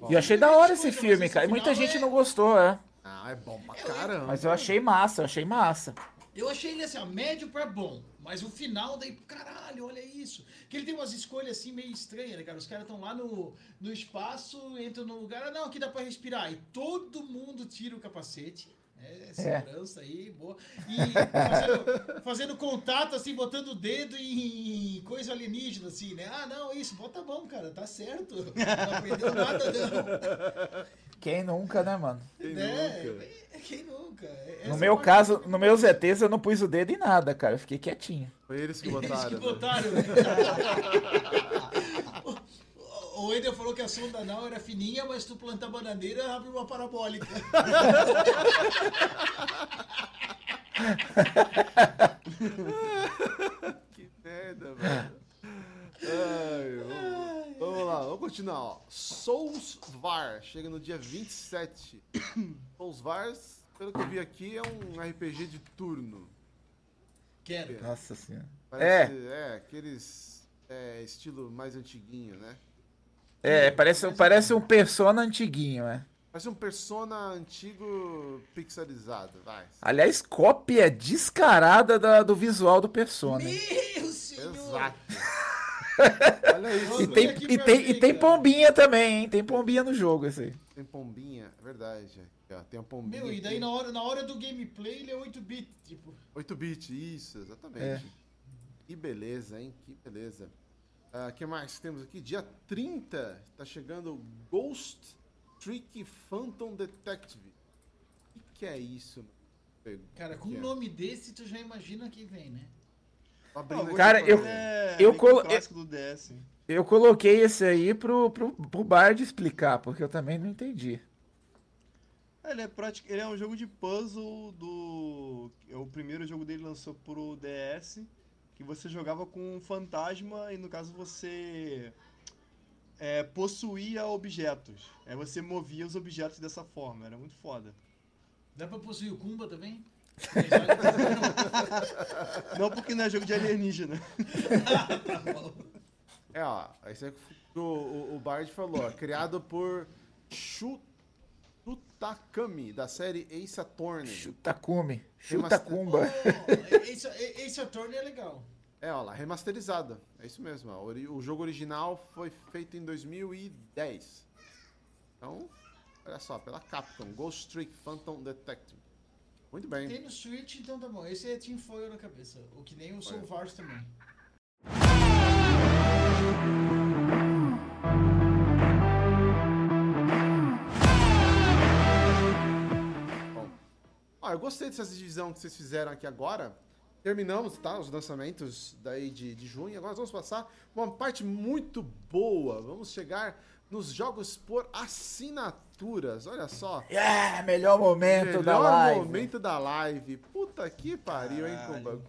E eu achei da hora esse filme, cara. E muita gente não gostou, é. Ah, é bom pra Eu- caramba. Mas eu achei massa, eu achei massa. Eu achei ele assim, ó, médio pra bom. Mas o final, daí, caralho, olha isso. Que ele tem umas escolhas assim meio estranhas, né, cara? Os caras estão lá no, no espaço, entram no lugar, ah, não, aqui dá pra respirar. E todo mundo tira o capacete. É, segurança aí, boa. E fazendo, fazendo contato, assim, botando o dedo em coisa alienígena, assim, né? Ah, não, isso, bota a mão, cara, tá certo. Não aprendeu nada, não. Quem nunca, né, mano? Quem É, nunca? é, quem nunca? Essa No é meu uma- caso, no meu ZTs eu não pus o dedo em nada, cara. Eu fiquei quietinho. Foi eles que Eles botaram. que né? botaram, né? O- Eder falou que a sonda não era fininha, mas tu plantar bananeira abre uma parabólica. Que merda, velho. Ai, vamos, continuar. Ó. Souls VAR chega no dia 27. Souls VAR, pelo que eu vi aqui, é um RPG de turno. Quero. Nossa senhora. Parece, é. aqueles é, estilo mais antiguinho, né? É, parece, parece um Persona antiguinho, é. Parece um Persona antigo pixelizado, vai. Aliás, cópia descarada da- do visual do Persona. hein? Meu senhor! Exato. Olha isso. E tem, e, tem, e tem pombinha também, hein? Tem pombinha no jogo esse aí. Tem pombinha, é verdade. Ó, tem a pombinha. Meu, e daí aqui. na hora, na hora do gameplay ele é 8-bit, tipo. 8-bit, isso, exatamente. É. Que beleza, hein? Que beleza. O que mais temos aqui? Dia 30, tá chegando Ghost Trick Phantom Detective. O que, que é isso? Cara, com um é? nome desse, tu já imagina que vem, né? Cara, eu-. É, eu colo- clássico do DS. Eu coloquei esse aí pro, pro, pro Bard explicar, porque eu também não entendi. Ele é, pratic... ele é um jogo de puzzle do. é O primeiro jogo dele lançou pro DS, que você jogava com um fantasma e no caso você é, possuía objetos. Aí você movia os objetos dessa forma, era muito foda. Dá pra possuir o Kumba também? Não porque não é jogo de alienígena. É, ó, esse é o, o, o Bard falou, ó, criado por Shu Shutakami, da série Ace Attorney. Chutakumi. Remaster- Chutakumba. esse, esse Attorney é legal. É, ó lá, remasterizado. É isso mesmo, ó. O jogo original foi feito em 2010. Então, olha só, pela Capcom, Ghost Trick Phantom Detective. Muito bem. Tem no Switch, então tá bom. Esse é Team Foil na cabeça. O que nem o Soul Wars também. Ó, eu gostei dessa divisão que vocês fizeram aqui agora. Terminamos, tá? Os lançamentos daí de, de junho. Agora nós vamos passar uma parte muito boa. Vamos chegar nos jogos por Olha só. É, melhor momento Melhor da live. momento da live. Puta que pariu, hein. Kumba?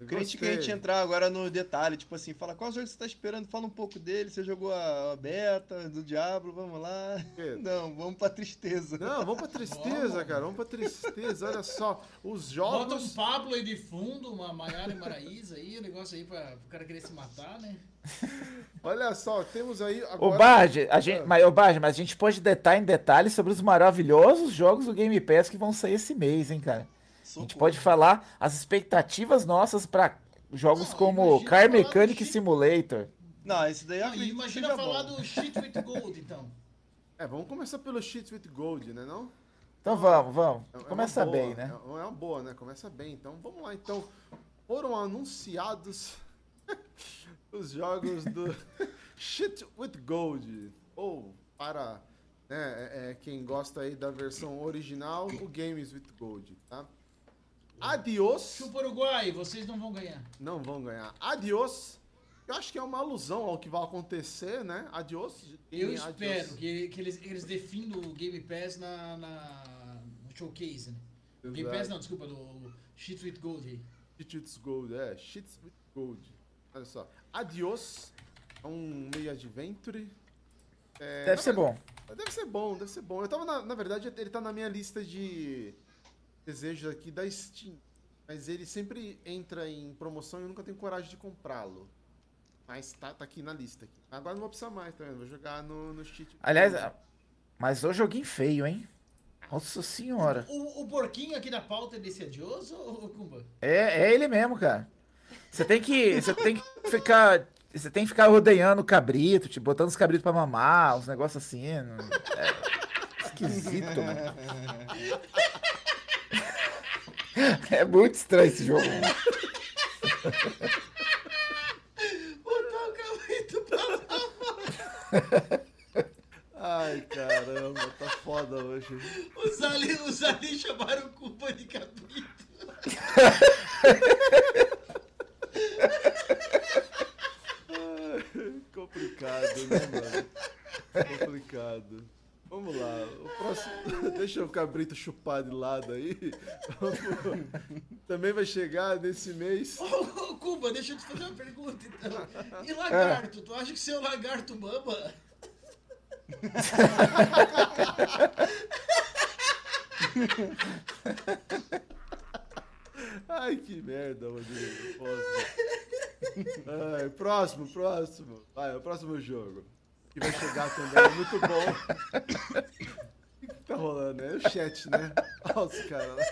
Eu queria que a gente entrar agora no detalhe, tipo assim, fala qual jogo você tá esperando, fala um pouco dele, você jogou a, a beta do Diablo, vamos lá. Não, vamos pra tristeza. Não, vamos pra tristeza, Vamos. cara. Vamos pra tristeza. Olha só. Os Bota um jogos. Pablo aí de fundo, uma Maiara e Maraísa aí, o negócio aí pra o cara querer se matar, né? Olha só, temos aí Ô agora. Bard, a Ah. gente, mas, ô Bard, mas a gente pode detalhar em detalhes sobre os maravilhosos jogos do Game Pass que vão sair esse mês, hein, cara. A gente pode falar as expectativas nossas pra jogos Não, como Car Mechanic Chip- Simulator. Não, esse daí eu Não, imagina falar bom. do Shit with Gold, então. É, vamos começar pelo Cheats with Gold, né? Não? Então vamos, vamos. É- é Começa boa, bem, né? É é uma boa, né? Começa bem. Então vamos lá. Então foram anunciados os jogos do Shit with Gold. Ou para né, é- é, quem gosta aí da versão original, o Games with Gold, tá? Adios. Chupa Uruguai, vocês não vão ganhar. Não vão ganhar. Adios. Eu acho que é uma alusão ao que vai acontecer, né? Adios. Eu Adios. espero que, que eles, eles defindam o Game Pass na, na- no showcase, né? Game Pass não, desculpa, no Cheat with Gold. Cheats Gold, é, Cheats with Gold. Olha só. Adios, é um meio adventure. É, Deve ser verdade- bom. Deve ser bom, deve ser bom. Eu tava, na, na verdade, ele tá na minha lista de desejos aqui da Steam. Mas ele sempre entra em promoção e eu nunca tenho coragem de comprá-lo. Mas tá, tá aqui na lista. Aqui. Agora não vou precisar mais, tá vendo? Vou jogar no, no cheat. Aliás, mas o joguinho feio, hein? Nossa senhora. O, o porquinho aqui na pauta é desse adioso ou Kumba? É, é ele mesmo, cara. Você tem que. Você tem que ficar. Você tem que ficar rodeando o cabrito, tipo, botando os cabritos pra mamar, uns negócios assim. É esquisito, mano. É muito estranho esse jogo. Botar o cabrito pra Ai, caramba, tá foda hoje. Os ali, os ali chamaram o Kumba de cabrito. Complicado, né, mano? Complicado. Vamos lá, o próximo. Deixa o cabrito chupar de lado aí. Vamos- Também vai chegar nesse mês. Ô, ô, Kumba, deixa eu te fazer uma pergunta então. E lagarto? Tu acha que seu lagarto mama? Ai, que merda, Rodrigo. Ai, próximo, próximo. Vai, o próximo jogo. Que vai chegar também, é muito bom. O que tá rolando? É o chat, né? Olha os caras lá.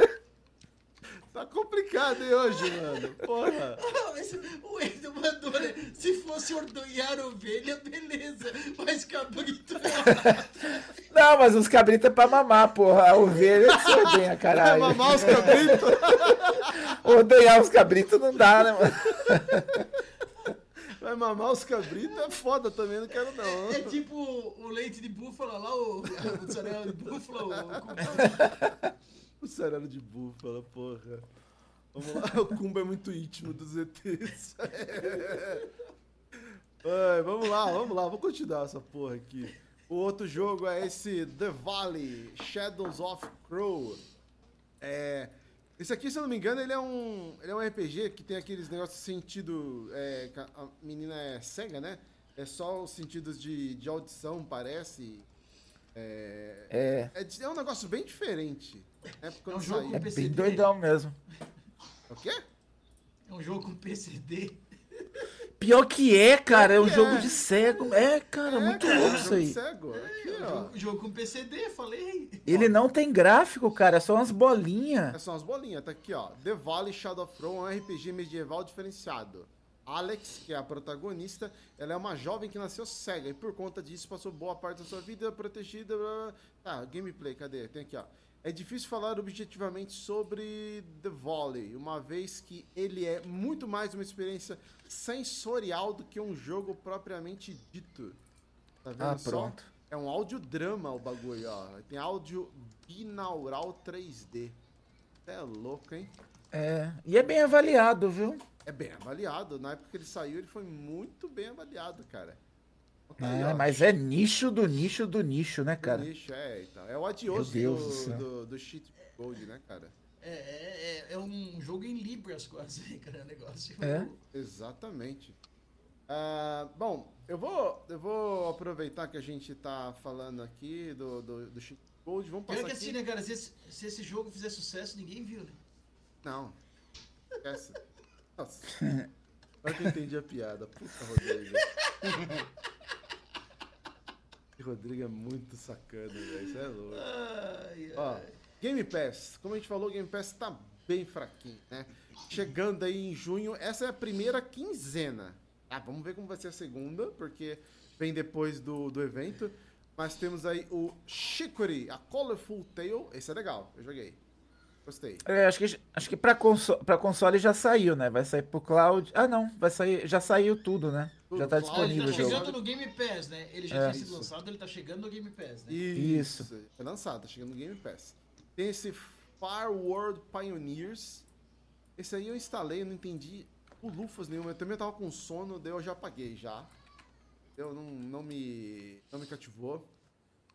Complicado hein, hoje, mano. Porra. Ah, mas o Endo mandou, né? Se fosse ordenhar ovelha, beleza. Mas cabrito não. Não, mas os cabritos é pra mamar, porra. A ovelha que se ordenha, Vai caralho. mamar os cabritos. Ordenhar os cabritos não dá, né, mano? Vai mamar os cabritos é foda também, não quero não. É tipo o leite de búfala lá, o, mussarela de búfala. O. O de búfala, porra. Vamos lá, o Kumba é muito íntimo dos ETs. Ai, vamos lá, vamos lá, vou continuar essa porra aqui. O outro jogo é esse The Valley, Shadows of Crow. É, esse aqui, se eu não me engano, ele é um, ele é um RPG que tem aqueles negócios de sentido. é, a menina é cega, né? É só os sentidos de, de audição, parece. É, É. é, é um negócio bem diferente. Né? Porque É um jogo É bem doidão mesmo. O quê? É um jogo com PCD. Pior que é, cara. É um que jogo é. de cego. É, cara, É, muito cara, louco jogo isso aí. Cego. Aqui, É um ó. jogo, jogo com PCD, falei. Ele não tem gráfico, cara. É só umas bolinhas. É só umas bolinhas, tá aqui, ó. The Valley Shadow of Throne é um RPG medieval diferenciado. Alex, que é a protagonista, ela é uma jovem que nasceu cega e por conta disso passou boa parte da sua vida protegida. blá, blá, blá. Tá, gameplay, cadê? Tem aqui, ó. É difícil falar objetivamente sobre The Volley, uma vez que ele é muito mais uma experiência sensorial do que um jogo propriamente dito. Tá vendo Ah, só? pronto. É um audiodrama o bagulho, ó. Tem áudio binaural 3D. É louco, hein? É. E é bem avaliado, viu? É bem avaliado. Na época que ele saiu, ele foi muito bem avaliado, cara. Tá aí, É, mas é nicho do nicho do nicho, né, do cara? nicho, é, então. É o adioso do do, do, do Cheat Gold, né, cara? É, é, é- é um jogo em Libras quase, cara, o negócio. É. Exatamente. Ah, bom, eu vou, eu vou aproveitar que a gente tá falando aqui do, do, do Cheat Gold. Vamos Pior passar que aqui. assim, né, cara, se esse, se esse jogo fizer sucesso, ninguém viu, né? Não. Esquece. Nossa. Agora que eu entendi a piada. Puta, Rodrigo. Rodrigo é muito sacana, velho. Isso é louco. Ai, Ó, ai. Game Pass. Como a gente falou, Game Pass tá bem fraquinho, né? Chegando aí em junho, essa é a primeira quinzena. Ah, vamos ver como vai ser a segunda, porque vem depois do, do evento. Mas temos aí o Chicory, a Colorful Tale. Esse é legal, eu joguei. Gostei. É, acho que, acho que pra, conso pra console já saiu, né? Vai sair pro cloud. Ah, não. Vai sair. Já saiu tudo, né? Tudo, Já tá cloud, disponível Ele o tá chegando no Game Pass, né? Ele já É. tinha sido Isso. lançado, ele tá chegando no Game Pass, né? Isso. Foi lançado, tá chegando no Game Pass. Tem esse Far World Pioneers. Esse aí eu instalei, eu não entendi o lufas nenhuma. Eu também tava com sono, daí eu já apaguei já. Eu não, não, me, não me cativou.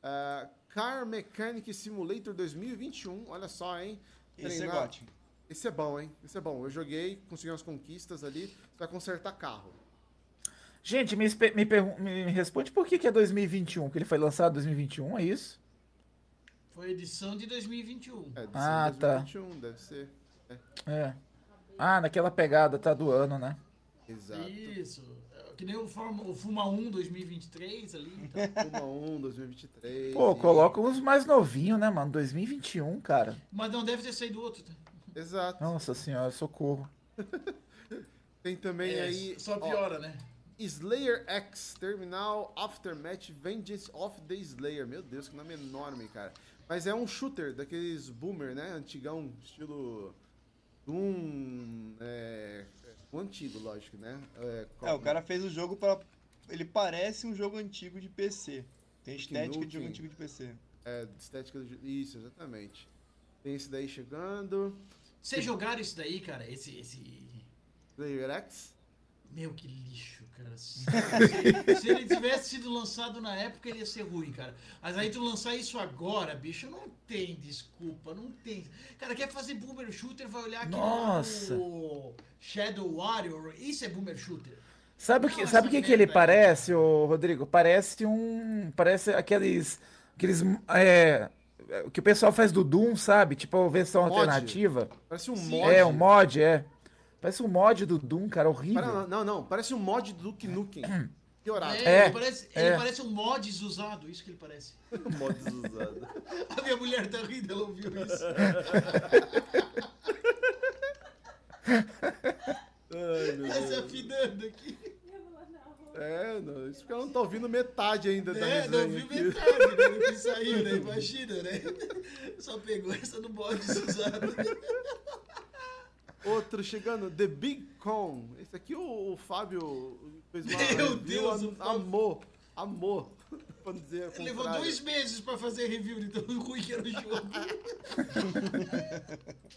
Ah, Car Mechanic Simulator 2021, olha só, hein? Esse é gote. Esse é bom, hein? Esse é bom. Eu joguei, consegui umas conquistas ali. Você vai consertar carro. Gente, me, me, me responde por que, que é 2021, que ele foi lançado em 2021, é isso? Foi edição de 2021. É, edição Ah, de tá. 2021, deve ser. É. Ah, naquela pegada, tá do ano, né? Exato. Isso. Que nem o, Forma, o Fuma 1 2023 ali. Então. Fuma 1, 2023. Pô, e- coloca uns mais novinhos, né, mano? 2021, cara. Mas não deve ter saído outro. tá? Exato. Nossa senhora, socorro. Tem também É, aí. só ó, piora, né? Slayer X Terminal Aftermath Vengeance of the Slayer. Meu Deus, que nome enorme, cara. Mas é um shooter daqueles boomer, né? Antigão, estilo Doom. É, o antigo, lógico, né? É, É, o cara fez o jogo pra. Ele parece um jogo antigo de PC. Tem estética de jogo antigo de PC. É, estética do. Isso, exatamente. Tem esse daí chegando. Vocês jogaram isso daí, cara? Esse. esse... Slayer X. Meu, que lixo, cara. Se, se ele tivesse sido lançado na época, ele ia ser ruim, cara. Mas aí tu lançar isso agora, bicho, não tem desculpa, não tem. Cara, quer fazer boomer shooter, vai olhar aqui Nossa. no Shadow Warrior. Isso é boomer shooter. Sabe o que, sabe o que, que ele merda. parece, ô Rodrigo? Parece um. Parece aqueles. Aqueles. É, o que o pessoal faz do Doom, sabe? Tipo a versão Mod. alternativa. Parece um Sim. mod. É, um mod, é. Parece um mod do Doom, cara, horrível. Para- não, não, parece um mod do Duke Nukem. Piorado. É, É, ele, parece, ele é. parece um mods usado, isso que ele parece. Mods usados. A minha mulher tá rindo, ela ouviu isso. Ai, meu Tá se Deus. afinando aqui. É, não, isso porque ela não tá ouvindo metade ainda da É, não resenha viu aqui. metade, né? Do que saiu, né? Imagina, né? Só pegou essa no mods usado. Outro chegando, The Big Con. Esse aqui o, o Fábio fez uma Meu review, Deus, am- Fábio. amor. pra não dizer o Levou dois meses pra fazer review de tão ruim que era o jogo.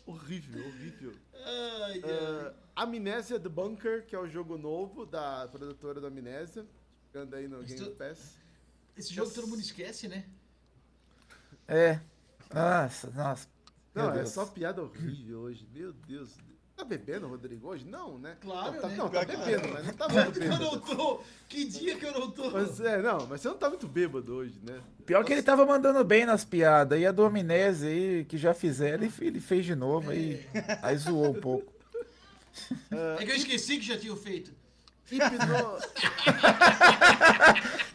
Horrível, horrível. Ai, ai. Uh, Amnésia The Bunker, que é o jogo novo da produtora do Amnésia. Chegando aí no Game Pass. Esse jogo todo mundo esquece, né? É. Nossa, nossa. Não, é só piada horrível hoje. Meu Deus. Tá bebendo, Rodrigo, hoje? Não, né? Claro, não, tá, né? não, tá bebendo, mas não tá muito que eu bêbado. não tô? Que dia que eu não tô? Mas é, não, mas você não tá muito bêbado hoje, né? Pior que ele tava mandando bem nas piadas. E a do Amnésia aí, que já fizeram, ele, ele fez de novo. Aí, aí zoou um pouco. É que eu esqueci que já tinham feito. Hipno...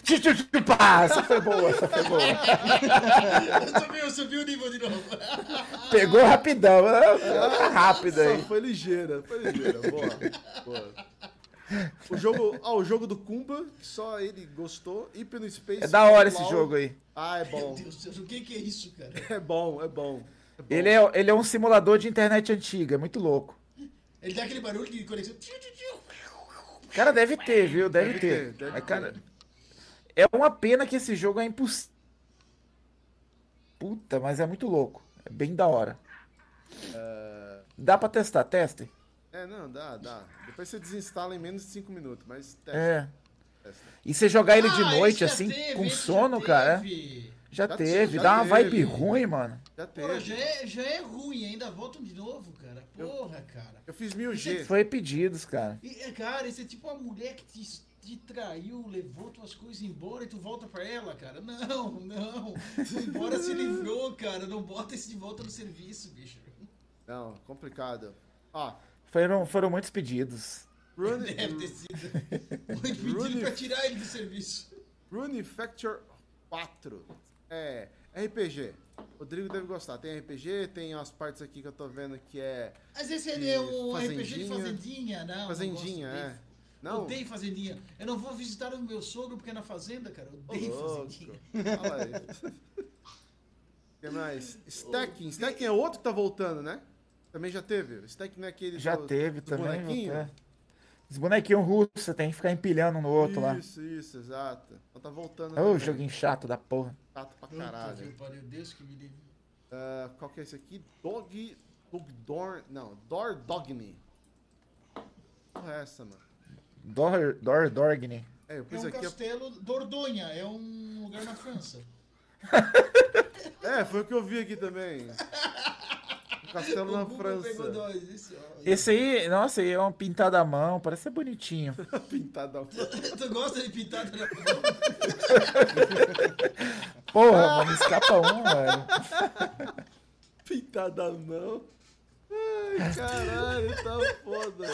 Pá, essa foi boa, essa foi boa. Eu subi, eu subi o nível de novo. Pegou rapidão. ah, Rápido aí. foi ligeira, foi ligeira. Boa, boa. O jogo, ah, o jogo do Kumba, que só ele gostou. Hypno Space. É da hora esse jogo aí. Ah, é Meu bom. Deus do céu, o que, que é isso, cara? É bom, é bom. É bom. Ele é, ele é um simulador de internet antiga, é muito louco. Ele dá aquele barulho de conexão. Cara, deve ter, viu? Deve, Deve ter. ter, deve Mas, ter. cara, é uma pena que esse jogo é impossível. Puta, mas é muito louco. É bem da hora. Dá pra testar, teste? É, não, dá, dá. Depois você desinstala em menos de 5 minutos, mas testa. É. testa. E você jogar ele de Ah, noite, assim, teve, com sono, cara. é. teve. Já, Já teve. já Dá uma vibe teve. ruim, mano. Já Porra, teve. já é, já é ruim, ainda voltam de novo, cara. Porra, cara. Eu fiz 1000G. Foi pedidos, cara. E, é, cara, isso é tipo uma mulher que te, te traiu, levou tuas coisas embora e tu volta pra ela, cara. Não, não. Tu embora se livrou, cara. Não bota esse de volta no serviço, bicho. Não, complicado. Ó, Foram, foram muitos pedidos. Rune, Deve ter sido. Muito pedido Rune- pra tirar ele do serviço. Rune Factor 4. É RPG. Rodrigo deve gostar. Tem RPG, tem umas partes aqui que eu tô vendo que é Mas esse é um RPG de fazendinha. fazendinha, não. fazendinha, não é. Não, Odeio fazendinha. Eu não vou visitar o meu sogro porque é na fazenda, cara. Odeio louco. fazendinha. Olha aí. O que mais? Stacking. Stacking é outro que tá voltando, né? Também já teve. Stacking não é aquele Já do- teve do também. bonequinho? é. Os bonequinhos russos, você tem que ficar empilhando um no outro lá. Isso, isso, exato. Então tá voltando. Ô, também. joguinho chato da porra. Chato pra caralho. que pariu, Deus que me livre. Ah, qual que é esse aqui? Dog. Dogdorn. Não, Dor Dogny. Porra, é essa, mano? Dor, Dor, Dorgny. É, eu É pus um aqui. a- castelo Dordogne, é um lugar na França. É, foi o que eu vi aqui também. Castelo na França. dois. Isso, ó. Esse aí, nossa, aí é um pintado à mão, parece ser bonitinho. Pintada. Tu gosta de pintada na mão? Porra, mas me escapa um, velho. Pintada não. Ai, caralho, tá foda.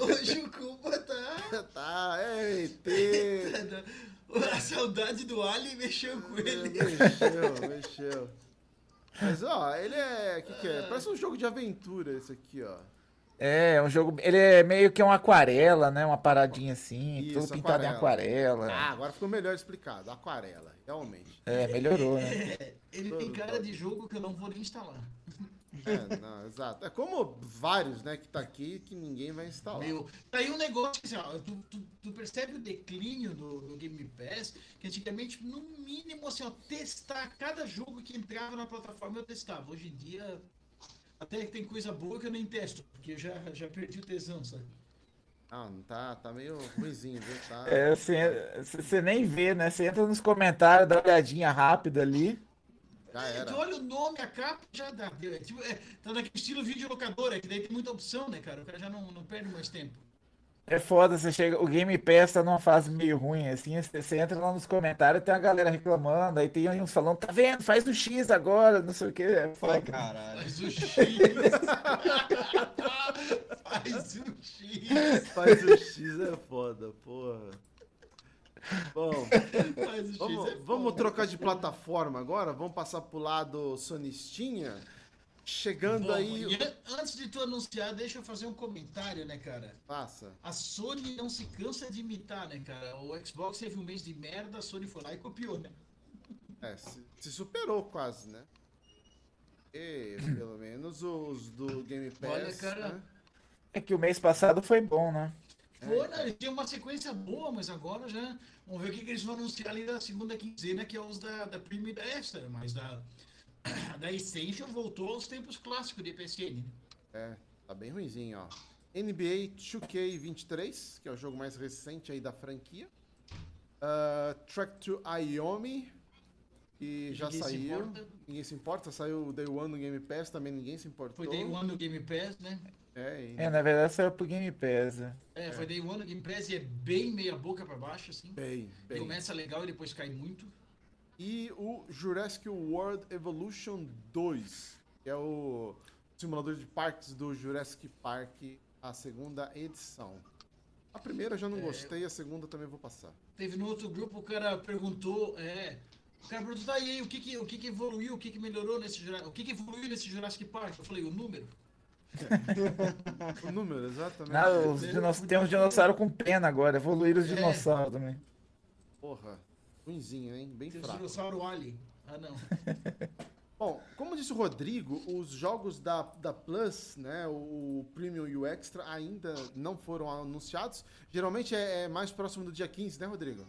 Hoje o Cuba tá. Tá, é ET. A saudade do Ali mexeu com ele. Mexeu, mexeu. Mas ó, ele é. O que, que é? Parece um jogo de aventura esse aqui, ó. É, é um jogo. Ele é meio que uma aquarela, né? Uma paradinha assim, Isso, tudo pintado em aquarela. Ah, agora ficou melhor explicado. Aquarela, realmente. É, melhorou, né? Ele tem cara de jogo que eu não vou nem instalar. É, não, exato. É como vários, né, que tá aqui que ninguém vai instalar. Meu, tá aí um negócio que assim, ó, tu, tu, tu percebe o declínio do, do Game Pass, que antigamente, no mínimo, assim, ó, testar cada jogo que entrava na plataforma eu testava. Hoje em dia, até que tem coisa boa que eu nem testo, porque eu já, já perdi o tesão, sabe? Ah, não tá, tá meio ruimzinho, viu? Tá. É, você, você nem vê, né? Você entra nos comentários, dá uma olhadinha rápida ali. Já É, era. tu olha o nome, a capa, já dá. É, tipo, é, tá naquele estilo videolocadora, que daí tem muita opção, né, cara? O cara já não, não perde mais tempo. É foda, você chega. O Game Pass tá numa fase meio ruim, assim. Você, entra lá nos comentários, tem uma galera reclamando, aí tem uns falando, tá vendo? Faz o X agora, não sei o que. É Ai, foda. caralho. Faz o X. Faz o X. Faz o X é foda, porra. Bom, o X. vamos, é vamos foda. trocar de plataforma agora? Vamos passar pro lado sonistinha? Chegando Bom, aí. an- antes de tu anunciar, deixa eu fazer um comentário, né, cara? Passa. A Sony não se cansa de imitar, né, cara? O Xbox teve um mês de merda, a Sony foi lá e copiou, né? É, se, se superou quase, né? E, pelo menos os do Game Pass. Olha, cara. né? É que o mês passado foi bom, né? Foi, né? Tinha uma sequência boa, mas agora já. Vamos ver o que, que eles vão anunciar ali da segunda quinzena, que é os da, da Premium e da Extra, mas da, da Essential voltou aos tempos clássicos de PSN. É, tá bem ruimzinho, ó. NBA 2K23, que é o jogo mais recente aí da franquia. Ah, Track to Iomi, que já Ninguém se saiu. importa. Ninguém se importa, saiu o Day One no Game Pass, também ninguém se importou. Foi Day One no Game Pass, né? É, e É, na verdade saiu pro Game Pass. né? É, foi Day One no Game Pass e é bem meia boca pra baixo, assim. bem, bem. Começa legal e depois cai muito. E o Jurassic World Evolution 2, que é o simulador de parques do Jurassic Park, a segunda edição. A primeira eu já não É, gostei, a segunda também vou passar. Teve no outro grupo, o cara perguntou, é. O cara perguntou, tá, e aí, o que que, o que que evoluiu, o que que melhorou nesse Jurassic, o que que evoluiu nesse Jurassic Park? Eu falei, o número. O número, exatamente. Não, os dinoss- tem uns dinossauros com pena agora, evoluíram os É. dinossauros também. Porra, ruimzinho, hein? Bem Tem fraco. dinossauro Ali. Ah, não. Bom, como disse o Rodrigo, os jogos da, da Plus, né, o Premium e o Extra, ainda não foram anunciados. Geralmente é, é mais próximo do dia 15, né, Rodrigo?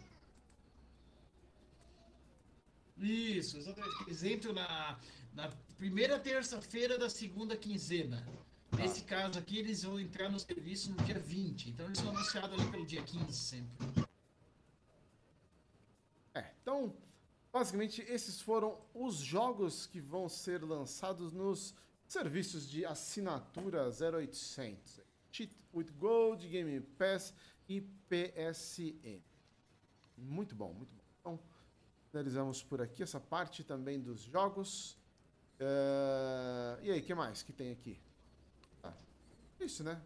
Isso, exatamente. Eles entram na, na primeira terça-feira da segunda quinzena. Nesse caso aqui, eles vão entrar no serviço no dia 20. Então, eles são anunciados ali pelo dia 15 sempre. É, então, basicamente, esses foram os jogos que vão ser lançados nos serviços de assinatura 0800. Cheat with Gold, Game Pass e PSN. Muito bom, muito bom. Então, finalizamos por aqui essa parte também dos jogos. Eh, e aí, o que mais que tem aqui? Isso, né?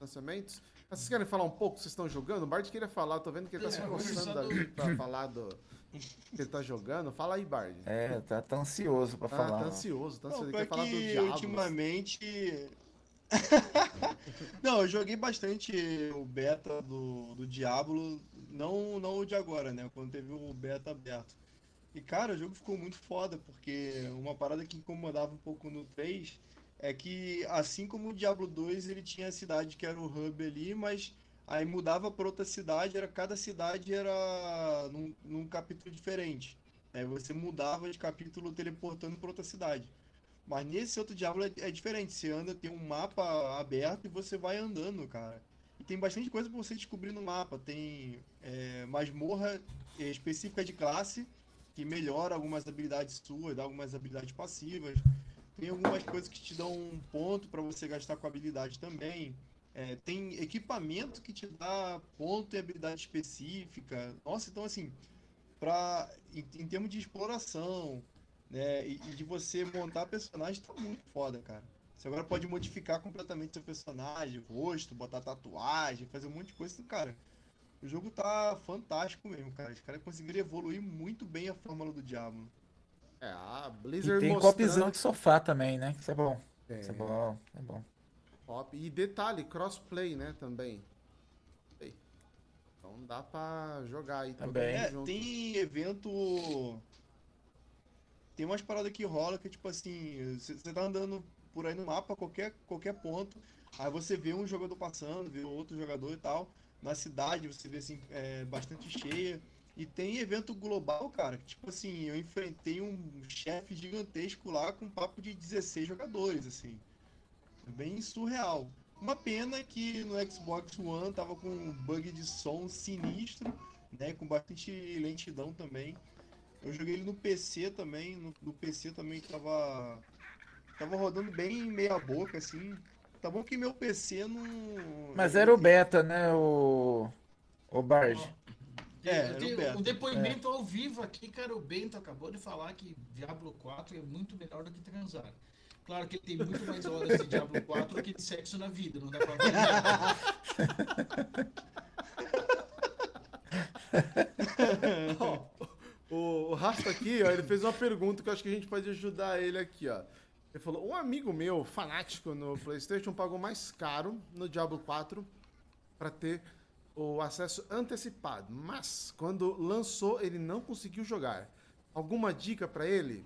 Lançamentos. Mas Vocês querem falar um pouco? Vocês estão jogando? O Bard queria falar, tô vendo que ele tá se É, coçando conversando- ali pra falar do que ele tá jogando. Fala aí, Bard. É, tá, tá ansioso pra Ah, falar. tá ansioso, tá Não, ansioso. Ele pior quer falar do que Diablo. ultimamente. não, eu joguei bastante o beta do, do Diablo, não, não o de agora, né? Quando teve o beta aberto. E cara, o jogo ficou muito foda, porque uma parada que incomodava um pouco no 3 é que, assim como o Diablo 2, ele tinha a cidade que era o hub ali, mas aí mudava pra outra cidade, era cada cidade era num, num capítulo diferente. Aí você mudava de capítulo teleportando pra outra cidade. Mas nesse outro Diablo é, é diferente. Você anda, tem um mapa aberto e você vai andando, cara. E tem bastante coisa pra você descobrir no mapa. Tem é, masmorra específica de classe, que melhora algumas habilidades suas, dá algumas habilidades passivas. Tem algumas coisas que te dão um ponto para você gastar com habilidade também. É, tem equipamento que te dá ponto e habilidade específica. Nossa, então assim, pra, em, em termos de exploração, né, e, e de você montar personagem, tá muito foda, cara. Você agora pode modificar completamente seu personagem, rosto, botar tatuagem, fazer um monte de coisa. Então, Cara, o jogo tá fantástico mesmo, cara. Os caras conseguiram evoluir muito bem a fórmula do Diablo. É, a E Blizzard tem mostrando... copzão de sofá também, né? Isso é bom. Isso é É, bom, é bom. Top. E detalhe, crossplay, né, também. Então dá pra jogar aí Também. É, tem evento. Tem umas paradas que rola que, tipo assim, você tá andando por aí no mapa, qualquer, qualquer ponto, aí você vê um jogador passando, vê outro jogador e tal. Na cidade você vê assim, é, bastante cheia. E tem evento global, cara, que tipo assim, eu enfrentei um chefe gigantesco lá com um papo de 16 jogadores, assim. É bem surreal. Uma pena que no Xbox One tava com um bug de som sinistro, né? Com bastante lentidão também. Eu joguei ele no PC também, no, no PC também tava tava rodando bem meia boca assim. Tá bom que meu PC não Mas era o beta, né, o. O Bard. É, eu tenho um depoimento ao vivo aqui, cara. O Bento acabou de falar que Diablo 4 é muito melhor do que transar. Claro que ele tem muito mais horas de Diablo 4 do que de sexo na vida, não dá pra ver. O Rasta aqui, ó, ele fez uma pergunta que eu acho que a gente pode ajudar ele aqui, ó. Ele falou: um amigo meu, fanático no PlayStation, pagou mais caro no Diablo 4 para ter o acesso antecipado, mas quando lançou ele não conseguiu jogar. Alguma dica para ele?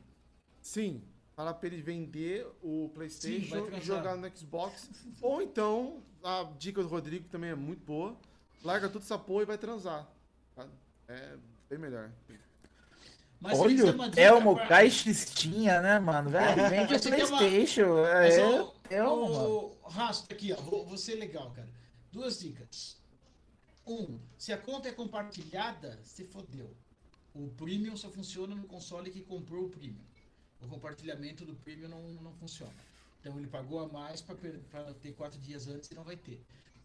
Sim, fala para ele vender o PlayStation e transar. jogar no Xbox. Ou então, a dica do Rodrigo também é muito boa. Larga tudo essa porra e vai transar. tá? É bem melhor. Mas Olha é o uma dica Elmo pra- caixistinha, né, mano? Velho, vende o Você quer uma- Playstation. Mas, É, ô, Elmo, mano. ô, Rasta, aqui, ó. Vou, vou ser legal, cara. Duas dicas. Um, se a conta é compartilhada, se fodeu. O Premium só funciona no console que comprou o Premium. O compartilhamento do Premium não, não funciona. Então ele pagou a mais para ter quatro dias antes e não vai ter.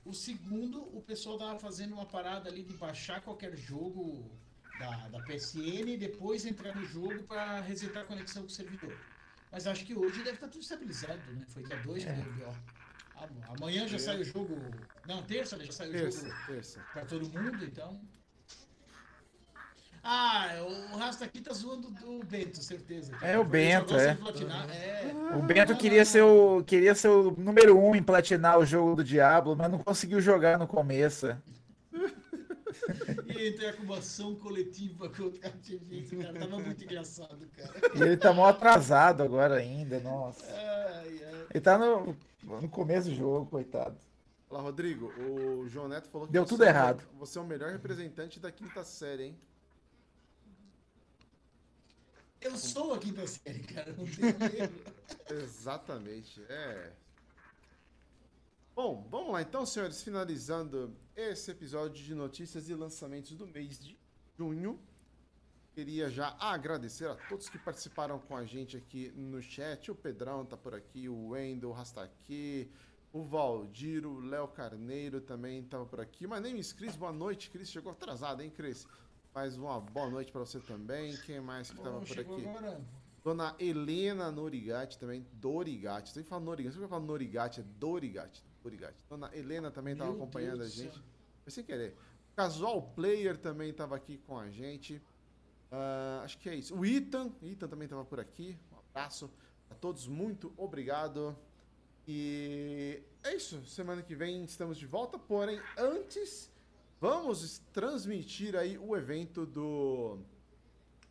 O segundo, o pessoal tava fazendo uma parada ali de baixar qualquer jogo da, da PSN e depois entrar no jogo para resetar a conexão com o servidor. Mas acho que hoje deve estar tudo estabilizado, né? Foi dia 2 que deu B.O. Am- Amanhã já sai o jogo. Não, terça né? já sai o Terça, jogo terça. pra todo mundo, então. Ah, o Rasta aqui tá zoando do Bento, certeza. É, o Bento, é. é. O Bento queria ser o, queria ser o número um em platinar o jogo do Diablo, mas não conseguiu jogar no começo. E entrei com uma ação coletiva contra a ativista, cara. Tava muito engraçado, cara. E ele tá mal atrasado agora ainda, nossa. Ai, ai. Ele tá no, no começo do jogo, coitado. Olá, Rodrigo. O João Neto falou que Deu você tudo é o- errado. Você é o melhor representante da quinta série, hein? Eu sou a quinta série, cara. Não tenho medo. Exatamente, é. Bom, vamos lá então, senhores, finalizando esse episódio de notícias e lançamentos do mês de junho. Queria já agradecer a todos que participaram com a gente aqui no chat. O Pedrão tá por aqui, o Wendel, o Rastaqui, o Valdir, o Léo Carneiro também tava por aqui. My name is Cris, boa noite, Cris. Chegou atrasado, hein, Cris? Mais uma boa noite para você também. Quem mais que tava por aqui? agora. Dona Helena Norigatti também, Dorigatti. Você fala Norigatti, você fala Norigatti, é Dorigatti. Dorigatti. Dona Helena também estava acompanhando Deus a gente. Foi sem querer. Casual Player também estava aqui com a gente. Ah, acho que é isso. O Ethan, Ethan também estava por aqui. Um abraço a todos, muito obrigado. E é isso. Semana que vem estamos de volta. Porém, antes, vamos transmitir aí o evento do,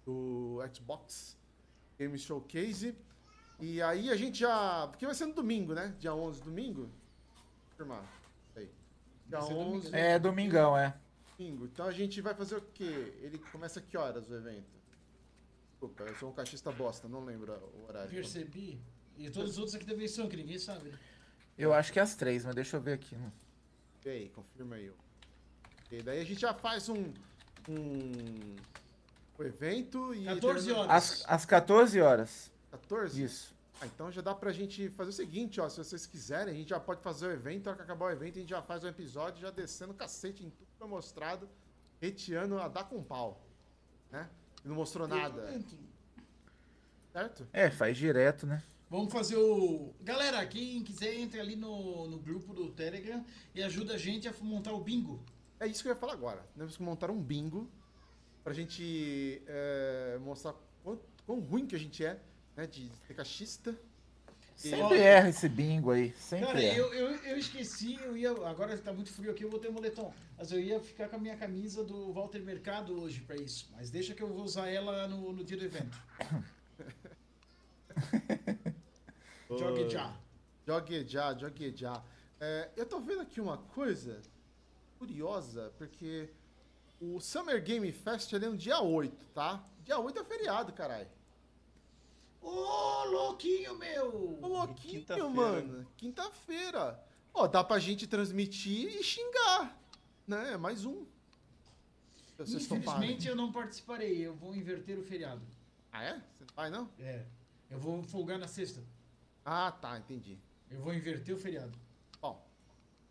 do Xbox Game Showcase. E aí a gente já. Porque vai ser no domingo, né? Dia 11, domingo? Confirmar. Aí. Dia ser domingo, 11, né? É, domingão, é. domingo. Então a gente vai fazer o quê? Ele começa que horas o evento? Desculpa, eu sou um caixista bosta, não lembro o horário. Percebi. E todos os outros aqui também são, que ninguém sabe, né? Eu acho que é às três, mas deixa eu ver aqui. E aí, confirma aí. E daí a gente já faz um. um o evento e. 14 termina- horas. Às, às 14 horas. 14? Isso. Ah, então já dá pra gente fazer o seguinte, ó. Se vocês quiserem, a gente já pode fazer o evento. Na hora que acabar o evento, a gente já faz o episódio, já descendo o cacete em tudo que foi mostrado, hateando a dar com pau. Né? E não mostrou nada, certo? É, faz direto, né? Vamos fazer o. Galera, quem quiser, entre ali no, no grupo do Telegram e ajuda a gente a montar o bingo. É isso que eu ia falar agora. Nós temos que montar um bingo pra gente é, mostrar quão, quão ruim que a gente é, né? De ser cachista. Sempre Olha- erra esse bingo aí. Sempre Cara, erra. eu, eu, eu esqueci, eu ia. Agora tá muito frio aqui, eu vou ter moletom. Mas eu ia ficar com a minha camisa do Walter Mercado hoje pra isso. Mas deixa que eu vou usar ela no, no dia do evento. Jogue já. Jogue já, jogue já. É, eu tô vendo aqui uma coisa curiosa, porque o Summer Game Fest ele é no dia 8, tá? Dia 8 é feriado, caralho. Ô, louquinho meu! Ô, louquinho, quinta-feira. mano. Quinta-feira. Ó, dá pra gente transmitir e xingar. Né? É mais um. Vocês toparem. Infelizmente eu não participarei, eu vou inverter o feriado. Ah, é? Você não vai, não? É. Eu vou folgar na sexta. Ah, tá, entendi. Eu vou inverter o feriado. Bom.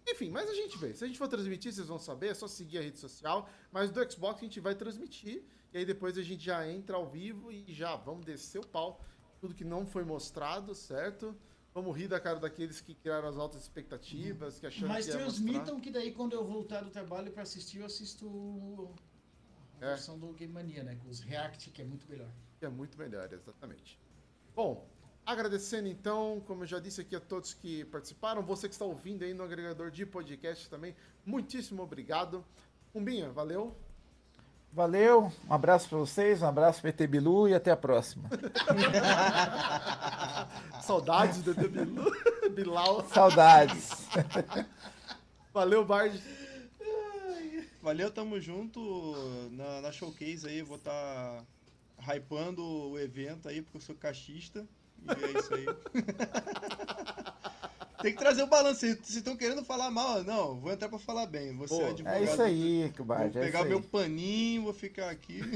Enfim, mas a gente vê. Se a gente for transmitir, vocês vão saber, é só seguir a rede social. Mas do Xbox a gente vai transmitir. E aí depois a gente já entra ao vivo e já vamos descer o pau. Tudo que não foi mostrado, certo? Vamos rir da cara daqueles que criaram as altas expectativas, que acharam Mas que transmitam mostrar. que daí quando eu voltar do trabalho pra assistir, eu assisto a É. versão do Game Mania, né? Com os React, que é muito melhor. Que é muito melhor, exatamente. Bom, agradecendo então, como eu já disse aqui a todos que participaram, você que está ouvindo aí no agregador de podcast também, muitíssimo obrigado. Umbinha, valeu. Valeu, um abraço pra vocês, um abraço pro ET Bilu e até a próxima. Saudades do ET Bilu, Bilal. Saudades. Valeu, Bard. Valeu, tamo junto. Na, na showcase aí, vou estar hypando o evento aí, porque eu sou cachista. E é isso aí. Tem que trazer o balanço. Vocês estão querendo falar mal? Não, vou entrar pra falar bem. Você é advogado. É isso aí, Vou Kubard, é pegar meu paninho, vou ficar aqui.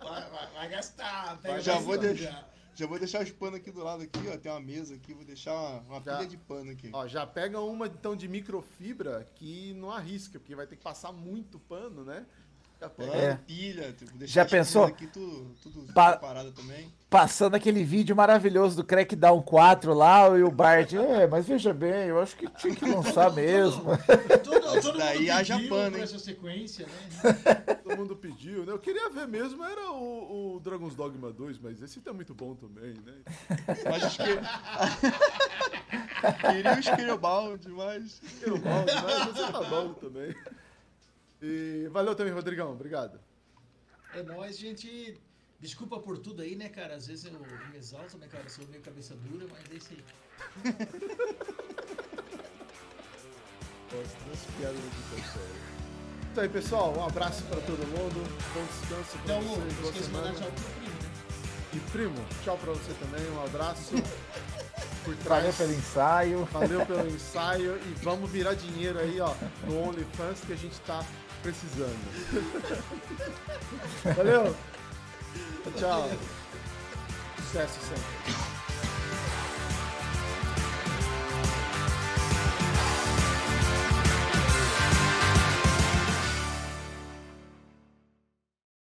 Vai, vai, vai gastar. pega Já vou deixar. já. Já vou deixar os panos aqui do lado aqui, ó. Tem uma mesa aqui, vou deixar uma, uma Já. pilha de pano aqui. Ó, já pega uma então de microfibra que não arrisca, porque vai ter que passar muito pano, né? Já É. pilha, tipo, deixar Já pensou? aqui tudo, tudo Pa- separado também. Passando aquele vídeo maravilhoso do Crackdown 4 lá, e o Bart, é, mas veja bem, eu acho que tinha que lançar mesmo. Todo, todo daí por hein? essa sequência, né? Todo mundo pediu, né? Eu queria ver mesmo, era o, o Dragon's Dogma 2, mas esse tá muito bom também, né? Mas os que... Queria o Scalebound, mas... Mal, mas você tá bom também. E valeu também, Rodrigão. Obrigado. É nóis, gente. Desculpa por tudo aí, né, cara? Às vezes eu me exalto, né, cara? Eu sou meio cabeça dura, mas é isso aí. Então aí, pessoal, um abraço pra todo mundo. Bom descanso pra Então, vocês. não Boa esqueça de mandar semana. tchau pro primo, né? E primo, tchau pra você também. Um abraço. Por Valeu trás. pelo ensaio. Valeu pelo ensaio e vamos virar dinheiro aí, ó, no OnlyFans que a gente tá precisando. Valeu! Tchau. Sucesso sempre.